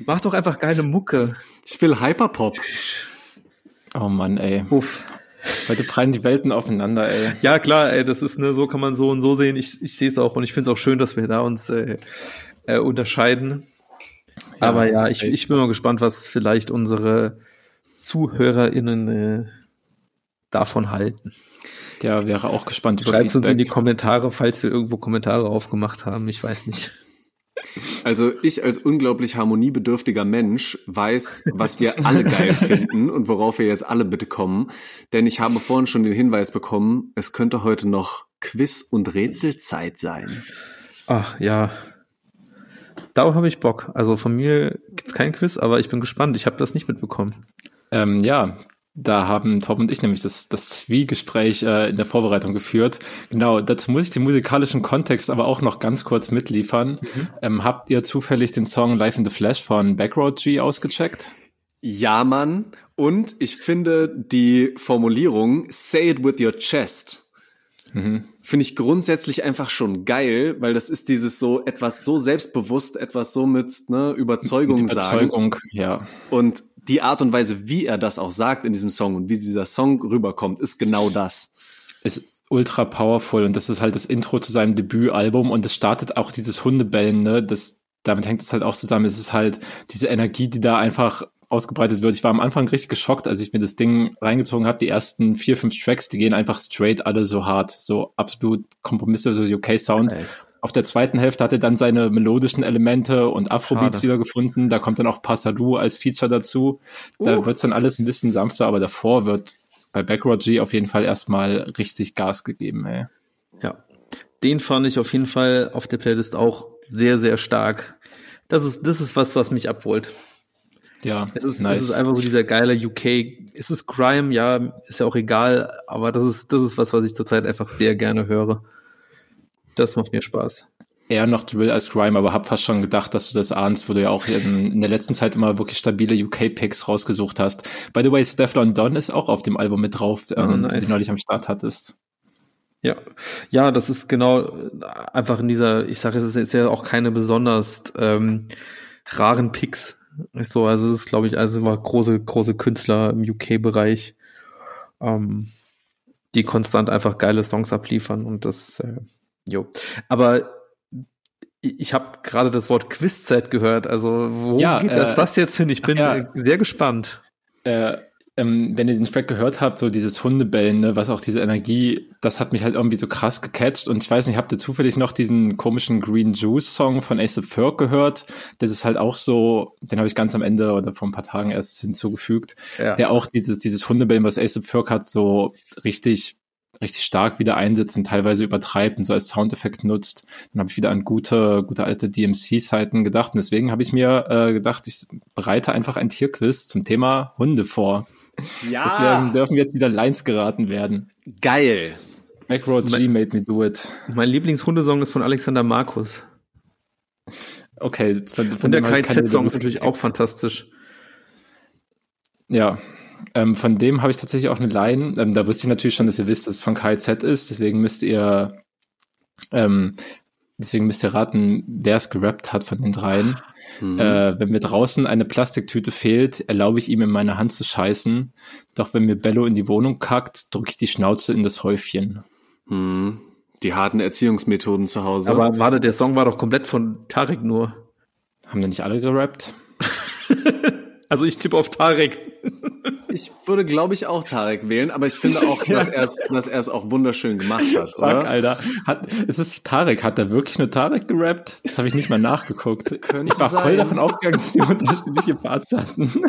mach doch einfach geile Mucke. Ich will Hyperpop. Oh Mann, ey. Uff. Heute prallen die Welten aufeinander, ey. Ja, klar, ey, das ist, ne, so kann man so und so sehen. Ich, ich sehe es auch und ich finde es auch schön, dass wir da uns äh, äh, unterscheiden. Ja, Aber ja, ich, ich bin mal gespannt, was vielleicht unsere ZuhörerInnen äh, davon halten. Der wäre auch gespannt über Schreibt uns in die Kommentare, falls wir irgendwo Kommentare aufgemacht haben. Ich weiß nicht. Also ich als unglaublich harmoniebedürftiger Mensch weiß, was wir alle geil finden und worauf wir jetzt alle bitte kommen. Denn ich habe vorhin schon den Hinweis bekommen, es könnte heute noch Quiz- und Rätselzeit sein. Ach ja. Darauf habe ich Bock. Also von mir gibt es kein Quiz, aber ich bin gespannt. Ich habe das nicht mitbekommen. Ähm, ja, da haben Tom und ich nämlich das, das Zwiegespräch äh, in der Vorbereitung geführt. Genau, dazu muss ich den musikalischen Kontext aber auch noch ganz kurz mitliefern. Mhm. Ähm, habt ihr zufällig den Song Life in the Flash von Backroad G ausgecheckt? Ja, Mann. Und ich finde die Formulierung Say it with your chest mhm. finde ich grundsätzlich einfach schon geil, weil das ist dieses so etwas so selbstbewusst, etwas so mit ne, Überzeugung, mit Überzeugung sagen. ja. Und die Art und Weise, wie er das auch sagt in diesem Song und wie dieser Song rüberkommt, ist genau das. Ist ultra powerful und das ist halt das Intro zu seinem Debütalbum und es startet auch dieses Hundebellen, ne? Das, damit hängt es halt auch zusammen. Es ist halt diese Energie, die da einfach ausgebreitet wird. Ich war am Anfang richtig geschockt, als ich mir das Ding reingezogen habe. Die ersten vier, fünf Tracks, die gehen einfach straight alle so hart, so absolut kompromisslose UK-Sound. Auf der zweiten Hälfte hat er dann seine melodischen Elemente und Afrobeats wieder gefunden. Da kommt dann auch Passadou als Feature dazu. Da uh. wird's dann alles ein bisschen sanfter, aber davor wird bei Backward G auf jeden Fall erstmal richtig Gas gegeben, ey. Ja. Den fand ich auf jeden Fall auf der Playlist auch sehr, sehr stark. Das ist, das ist was, was mich abholt. Ja, es ist, nice. es ist einfach so dieser geile UK. Es ist Crime, ja, ist ja auch egal, aber das ist, das ist was, was ich zurzeit einfach sehr gerne höre. Das macht mir Spaß. Eher noch Drill als Grime, aber hab fast schon gedacht, dass du das ahnst, wo du ja auch in, in der letzten Zeit immer wirklich stabile UK-Picks rausgesucht hast. By the way, Stefan Don ist auch auf dem Album mit drauf, oh, ähm, nice. den du neulich am Start hattest. Ja, ja, das ist genau einfach in dieser, ich sage, es ist ja auch keine besonders ähm, raren Picks. Ist so, also es ist, glaube ich, also war große, große Künstler im UK-Bereich, ähm, die konstant einfach geile Songs abliefern und das äh, Jo. Aber ich habe gerade das Wort Quizzeit gehört. Also wo ja, geht äh, das jetzt hin? Ich bin ja, sehr gespannt. Äh, ähm, wenn ihr den Track gehört habt, so dieses Hundebellen, ne, was auch diese Energie, das hat mich halt irgendwie so krass gecatcht. Und ich weiß nicht, habt ihr zufällig noch diesen komischen Green Juice Song von Ace of Ferg gehört? Das ist halt auch so, den habe ich ganz am Ende oder vor ein paar Tagen erst hinzugefügt, ja. der auch dieses, dieses Hundebellen, was Ace of Ferg hat, so richtig richtig stark wieder einsetzt und teilweise übertreibt und so als Soundeffekt nutzt. Dann habe ich wieder an gute, gute alte DMC-Seiten gedacht. Und deswegen habe ich mir äh, gedacht, ich bereite einfach ein Tierquiz zum Thema Hunde vor. Ja. Deswegen dürfen wir jetzt wieder Lines geraten werden. Geil. Backroad G made me do it. Mein Lieblingshundesong ist von Alexander Markus. Okay, von, von und der KZ-Song ist natürlich auch fantastisch. Ja, ähm, von dem habe ich tatsächlich auch eine Line. Ähm, da wusste ich natürlich schon, dass ihr wisst, dass es von KZ ist. Deswegen müsst ihr, ähm, deswegen müsst ihr raten, wer es gerappt hat von den dreien. Mhm. Äh, wenn mir draußen eine Plastiktüte fehlt, erlaube ich ihm in meine Hand zu scheißen. Doch wenn mir Bello in die Wohnung kackt, drücke ich die Schnauze in das Häufchen. Mhm. Die harten Erziehungsmethoden zu Hause. Aber warte, der Song war doch komplett von Tarek nur. Haben denn nicht alle gerappt? Also ich tippe auf Tarek. Ich würde, glaube ich, auch Tarek wählen, aber ich finde auch, dass er es, dass auch wunderschön gemacht hat, Fuck, oder? Alter. Hat, ist es Tarek? Hat er wirklich nur Tarek gerappt? Das habe ich nicht mal nachgeguckt. Könnte ich war voll sein. davon ausgegangen, dass die unterschiedliche Parts hatten.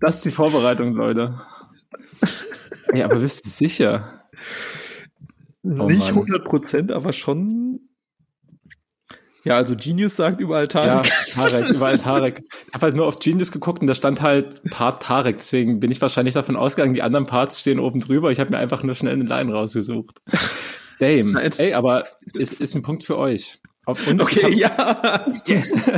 das ist die Vorbereitung, Leute. Ja, aber bist du sicher? Oh Nicht Mann. 100 Prozent, aber schon. Ja, also Genius sagt überall Ja, Tarek. Tarek, überall Tarek. Ich habe halt nur auf Genius geguckt und da stand halt Part Tarek. Deswegen bin ich wahrscheinlich davon ausgegangen, die anderen Parts stehen oben drüber. Ich habe mir einfach nur schnell eine Line rausgesucht. Damn. Nein. Ey, aber ist, ist ein Punkt für euch. Auf, und Okay, ja. Yes.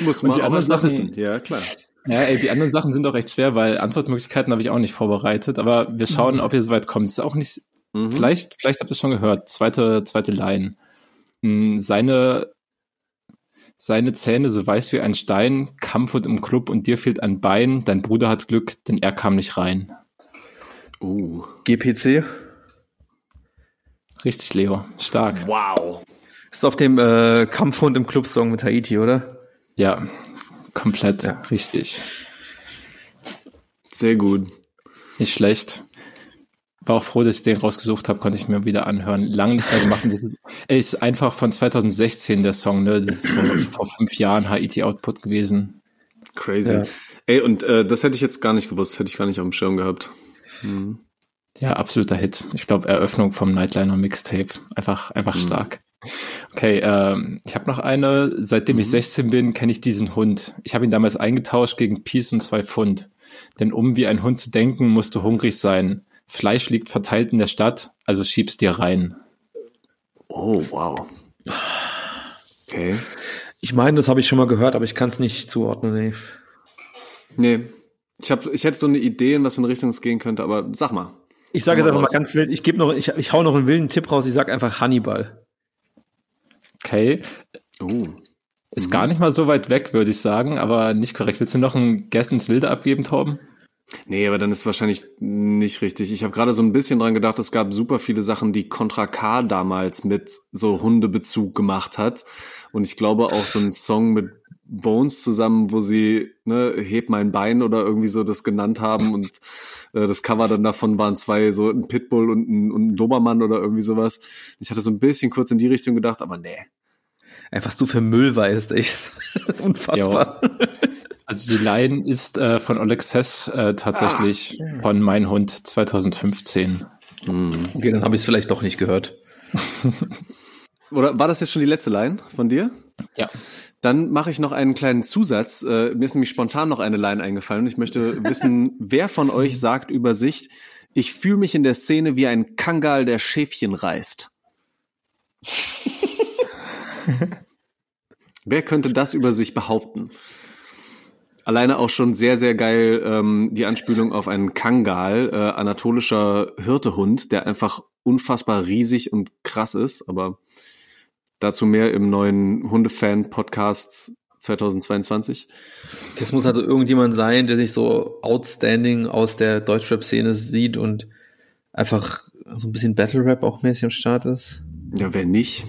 Muss man die anderen Sachen- wissen. Ja, klar. Ja, ey, die anderen Sachen sind auch echt schwer, weil Antwortmöglichkeiten habe ich auch nicht vorbereitet. Aber wir schauen, ob ihr soweit kommt. Ist auch nicht. Mhm. Vielleicht, vielleicht habt ihr es schon gehört. Zweite, zweite Line. Hm, Seine, seine Zähne so weiß wie ein Stein, Kampfhund im Club und dir fehlt ein Bein. Dein Bruder hat Glück, denn er kam nicht rein. Uh. GPC. Richtig, Leo. Stark. Wow. Ist auf dem äh, Kampfhund im Club-Song mit Haiti, oder? Ja, komplett Ja. richtig. Sehr gut. Nicht schlecht. War auch froh, dass ich den rausgesucht habe, konnte ich mir wieder anhören. Lange nicht mehr gemacht. Und Das ist, ist einfach von 2016 der Song, ne? Das ist vor, vor fünf Jahren Haiti Output gewesen. Crazy. Ja. Ey, und äh, das hätte ich jetzt gar nicht gewusst, hätte ich gar nicht auf dem Schirm gehabt. Mhm. Ja, absoluter Hit. Ich glaube, Eröffnung vom Nightliner Mixtape. Einfach, einfach Mhm. stark. Okay, ähm, ich habe noch eine. Seitdem ich Mhm. 16 bin, kenne ich diesen Hund. Ich habe ihn damals eingetauscht gegen Peace und zwei Pfund. Denn um wie ein Hund zu denken, musst du hungrig sein. Fleisch liegt verteilt in der Stadt, also schieb's dir rein. Oh, wow. Okay. Ich meine, das habe ich schon mal gehört, aber ich kann es nicht zuordnen. Nee. Nee. Ich, hab, ich hätte so eine Idee, in was für eine Richtung es gehen könnte, aber sag mal. Ich sage jetzt einfach mal ganz wild. Ich gebe noch, ich, ich hau noch einen wilden Tipp raus. Ich sage einfach Hannibal. Okay, Oh. ist gar nicht mal so weit weg, würde ich sagen, aber nicht korrekt. Willst du noch ein Guess ins Wilde abgeben, Torben? Nee, aber dann ist wahrscheinlich nicht richtig. Ich habe gerade so ein bisschen dran gedacht, es gab super viele Sachen, die Contra K damals mit so Hundebezug gemacht hat. Und ich glaube auch so ein Song mit Bones zusammen, wo sie ne, Heb mein Bein oder irgendwie so das genannt haben und äh, das Cover dann davon waren zwei, so ein Pitbull und ein, und ein Dobermann oder irgendwie sowas. Ich hatte so ein bisschen kurz in die Richtung gedacht, aber nee. Was du für Müll weißt, echt. Unfassbar. Also die Line ist äh, von Alexis äh, tatsächlich von Mein Hund 2015. Okay, dann habe ich es vielleicht doch nicht gehört. Oder war das jetzt schon die letzte Line von dir? Ja. Dann mache ich noch einen kleinen Zusatz. Äh, mir ist nämlich spontan noch eine Line eingefallen und ich möchte wissen, wer von euch sagt über sich, ich fühle mich in der Szene wie ein Kangal, der Schäfchen reißt. wer könnte das über sich behaupten? Alleine auch schon sehr, sehr geil ähm, die Anspielung auf einen Kangal, äh, anatolischer Hirtehund, der einfach unfassbar riesig und krass ist, aber dazu mehr im neuen Hundefan-Podcast 2022. Es muss also irgendjemand sein, der sich so outstanding aus der Deutschrap-Szene sieht und einfach so ein bisschen Battle-Rap auch mäßig am Start ist. Ja, wer nicht?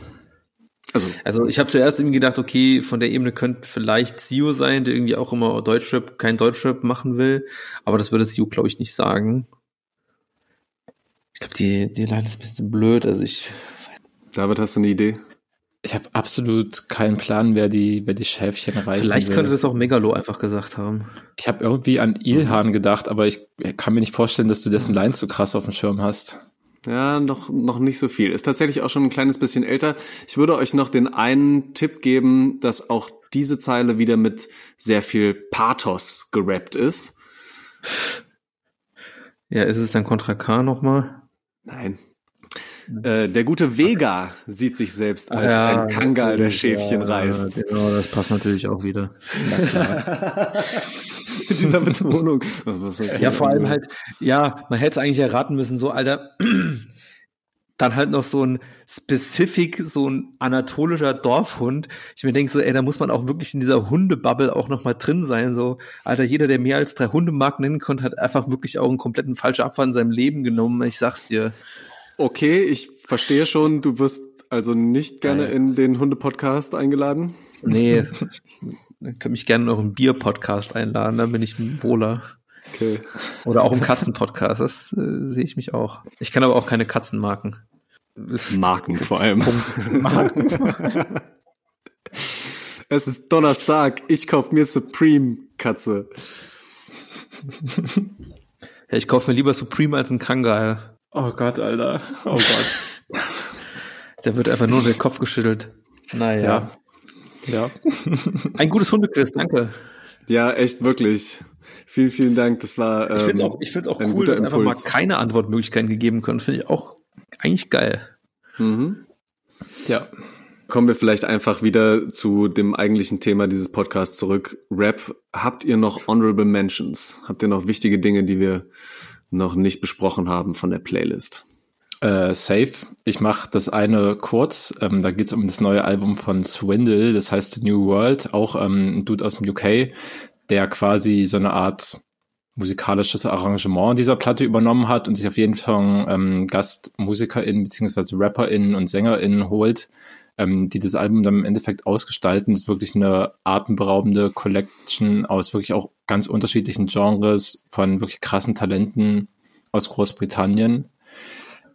Also, Also ich habe zuerst irgendwie gedacht, okay, von der Ebene könnte vielleicht Sio sein, der irgendwie auch immer Deutschrap, kein Deutschrap machen will, aber das würde Sio, glaube ich, nicht sagen. Ich glaube, die, die Line ist ein bisschen blöd, also ich, David, hast du eine Idee? Ich habe absolut keinen Plan, wer die, wer die Schäfchen reißen vielleicht will. könnte das auch Megalo einfach gesagt haben. Ich habe irgendwie an Ilhan gedacht, aber ich kann mir nicht vorstellen, dass du dessen Lines so krass auf dem Schirm hast. Ja, noch, noch nicht so viel. Ist tatsächlich auch schon ein kleines bisschen älter. Ich würde euch noch den einen Tipp geben, dass auch diese Zeile wieder mit sehr viel Pathos gerappt ist. Ja, ist es dann Contra K nochmal? Nein. Äh, der gute Vega sieht sich selbst als ein Kangal, der Schäfchen reißt. Genau, das passt natürlich auch wieder. Mit dieser Betonung. Ja, vor allem halt, ja, man hätte es eigentlich erraten müssen, so, Alter, dann halt noch so ein Specific, so ein anatolischer Dorfhund. Ich mir denke so, ey, da muss man auch wirklich in dieser Hundebubble auch noch mal drin sein, so, Alter, jeder, der mehr als drei Hundemarken nennen konnte, hat einfach wirklich auch einen kompletten falschen Abfall in seinem Leben genommen, ich sag's dir. Okay, ich verstehe schon, du wirst also nicht gerne in den Hunde-Podcast eingeladen. Nee, Dann könnt mich gerne in euren Bier-Podcast einladen, dann bin ich wohler. Okay. Oder auch im Katzen-Podcast, das äh, sehe ich mich auch. Ich kann aber auch keine Katzenmarken. Marken vor allem. Marken. es ist Donnerstag, ich kaufe mir Supreme Katze. Ja, ich kaufe mir lieber Supreme als einen Kangal. Oh Gott, Alter. Oh Gott. Der wird einfach nur der Kopf geschüttelt. Naja. Ja. Ein gutes Hundequiz, danke. Ja, echt wirklich. Vielen, vielen Dank. Das war. Ähm, ich finde es auch, ich find's auch cool, dass Impuls. einfach mal keine Antwortmöglichkeiten gegeben können. Finde ich auch eigentlich geil. Mhm. Ja. Kommen wir vielleicht einfach wieder zu dem eigentlichen Thema dieses Podcasts zurück. Rap, habt ihr noch Honorable Mentions? Habt ihr noch wichtige Dinge, die wir noch nicht besprochen haben von der Playlist? Äh, safe. Ich mache das eine kurz. Ähm, da geht es um das neue Album von Swindle, das heißt The New World, auch ähm, ein Dude aus dem UK, der quasi so eine Art musikalisches Arrangement dieser Platte übernommen hat und sich auf jeden Fall ähm, GastmusikerInnen beziehungsweise RapperInnen und SängerInnen holt, ähm, die das Album dann im Endeffekt ausgestalten. Das ist wirklich eine atemberaubende Collection aus wirklich auch ganz unterschiedlichen Genres von wirklich krassen Talenten aus Großbritannien.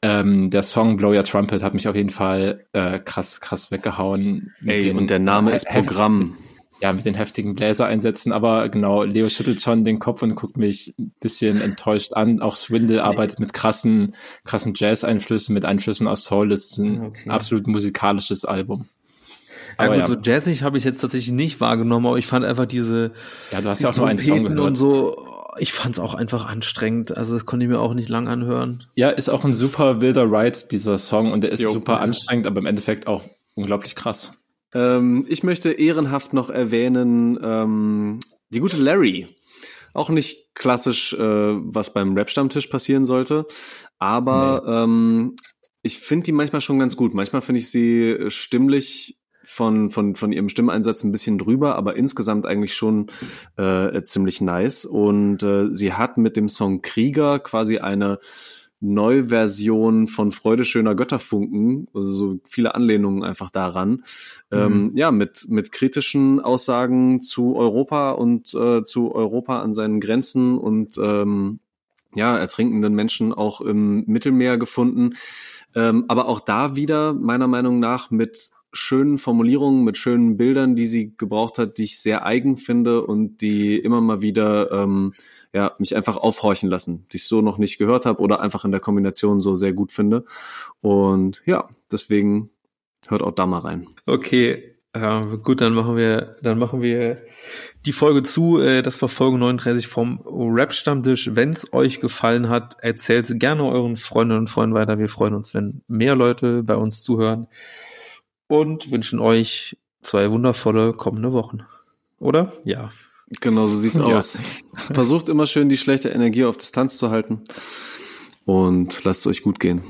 Ähm, der Song Blow Your Trumpet hat mich auf jeden Fall äh, krass, krass weggehauen. Ey, und der Name ist Programm. Ja, mit den heftigen Bläsereinsätzen, aber genau, Leo schüttelt schon den Kopf und guckt mich ein bisschen enttäuscht an. Auch Swindle arbeitet mit krassen, krassen Jazz-Einflüssen, mit Einflüssen aus Soul. Das ist ein okay. absolut musikalisches Album. Aber ja, gut, ja. so jazzig habe ich jetzt tatsächlich nicht wahrgenommen, aber ich fand einfach diese. Ja, du hast ja auch nur einen Song gehört. Und so, ich fand es auch einfach anstrengend. Also das konnte ich mir auch nicht lang anhören. Ja, ist auch ein super wilder Ride, dieser Song. Und der ist jo. super anstrengend, aber im Endeffekt auch unglaublich krass. Ähm, ich möchte ehrenhaft noch erwähnen, ähm, die gute Larry. Auch nicht klassisch, äh, was beim Rap-Stammtisch passieren sollte. Aber nee. ähm, ich finde die manchmal schon ganz gut. Manchmal finde ich sie stimmlich von, von, von ihrem Stimmeinsatz ein bisschen drüber, aber insgesamt eigentlich schon äh, ziemlich nice. Und äh, sie hat mit dem Song Krieger quasi eine Neuversion von Freude schöner Götterfunken, also so viele Anlehnungen einfach daran. Ähm, mhm. Ähm, ja, mit, mit kritischen Aussagen zu Europa und äh, zu Europa an seinen Grenzen und ähm, ja, ertrinkenden Menschen auch im Mittelmeer gefunden. Ähm, aber auch da wieder, meiner Meinung nach, mit schönen Formulierungen, mit schönen Bildern, die sie gebraucht hat, die ich sehr eigen finde und die immer mal wieder ähm, ja, mich einfach aufhorchen lassen, die ich so noch nicht gehört habe oder einfach in der Kombination so sehr gut finde. Und ja, deswegen hört auch da mal rein. Okay, ja, gut, dann machen wir, dann machen wir die Folge zu. Äh, das war Folge 39 vom Rap-Stammtisch. Wenn es euch gefallen hat, erzählt es gerne euren Freundinnen und Freunden weiter. Wir freuen uns, wenn mehr Leute bei uns zuhören und wünschen euch zwei wundervolle kommende Wochen. Oder? Ja. Genau, so sieht's ja. aus. Versucht immer schön die schlechte Energie auf Distanz zu halten und lasst es euch gut gehen.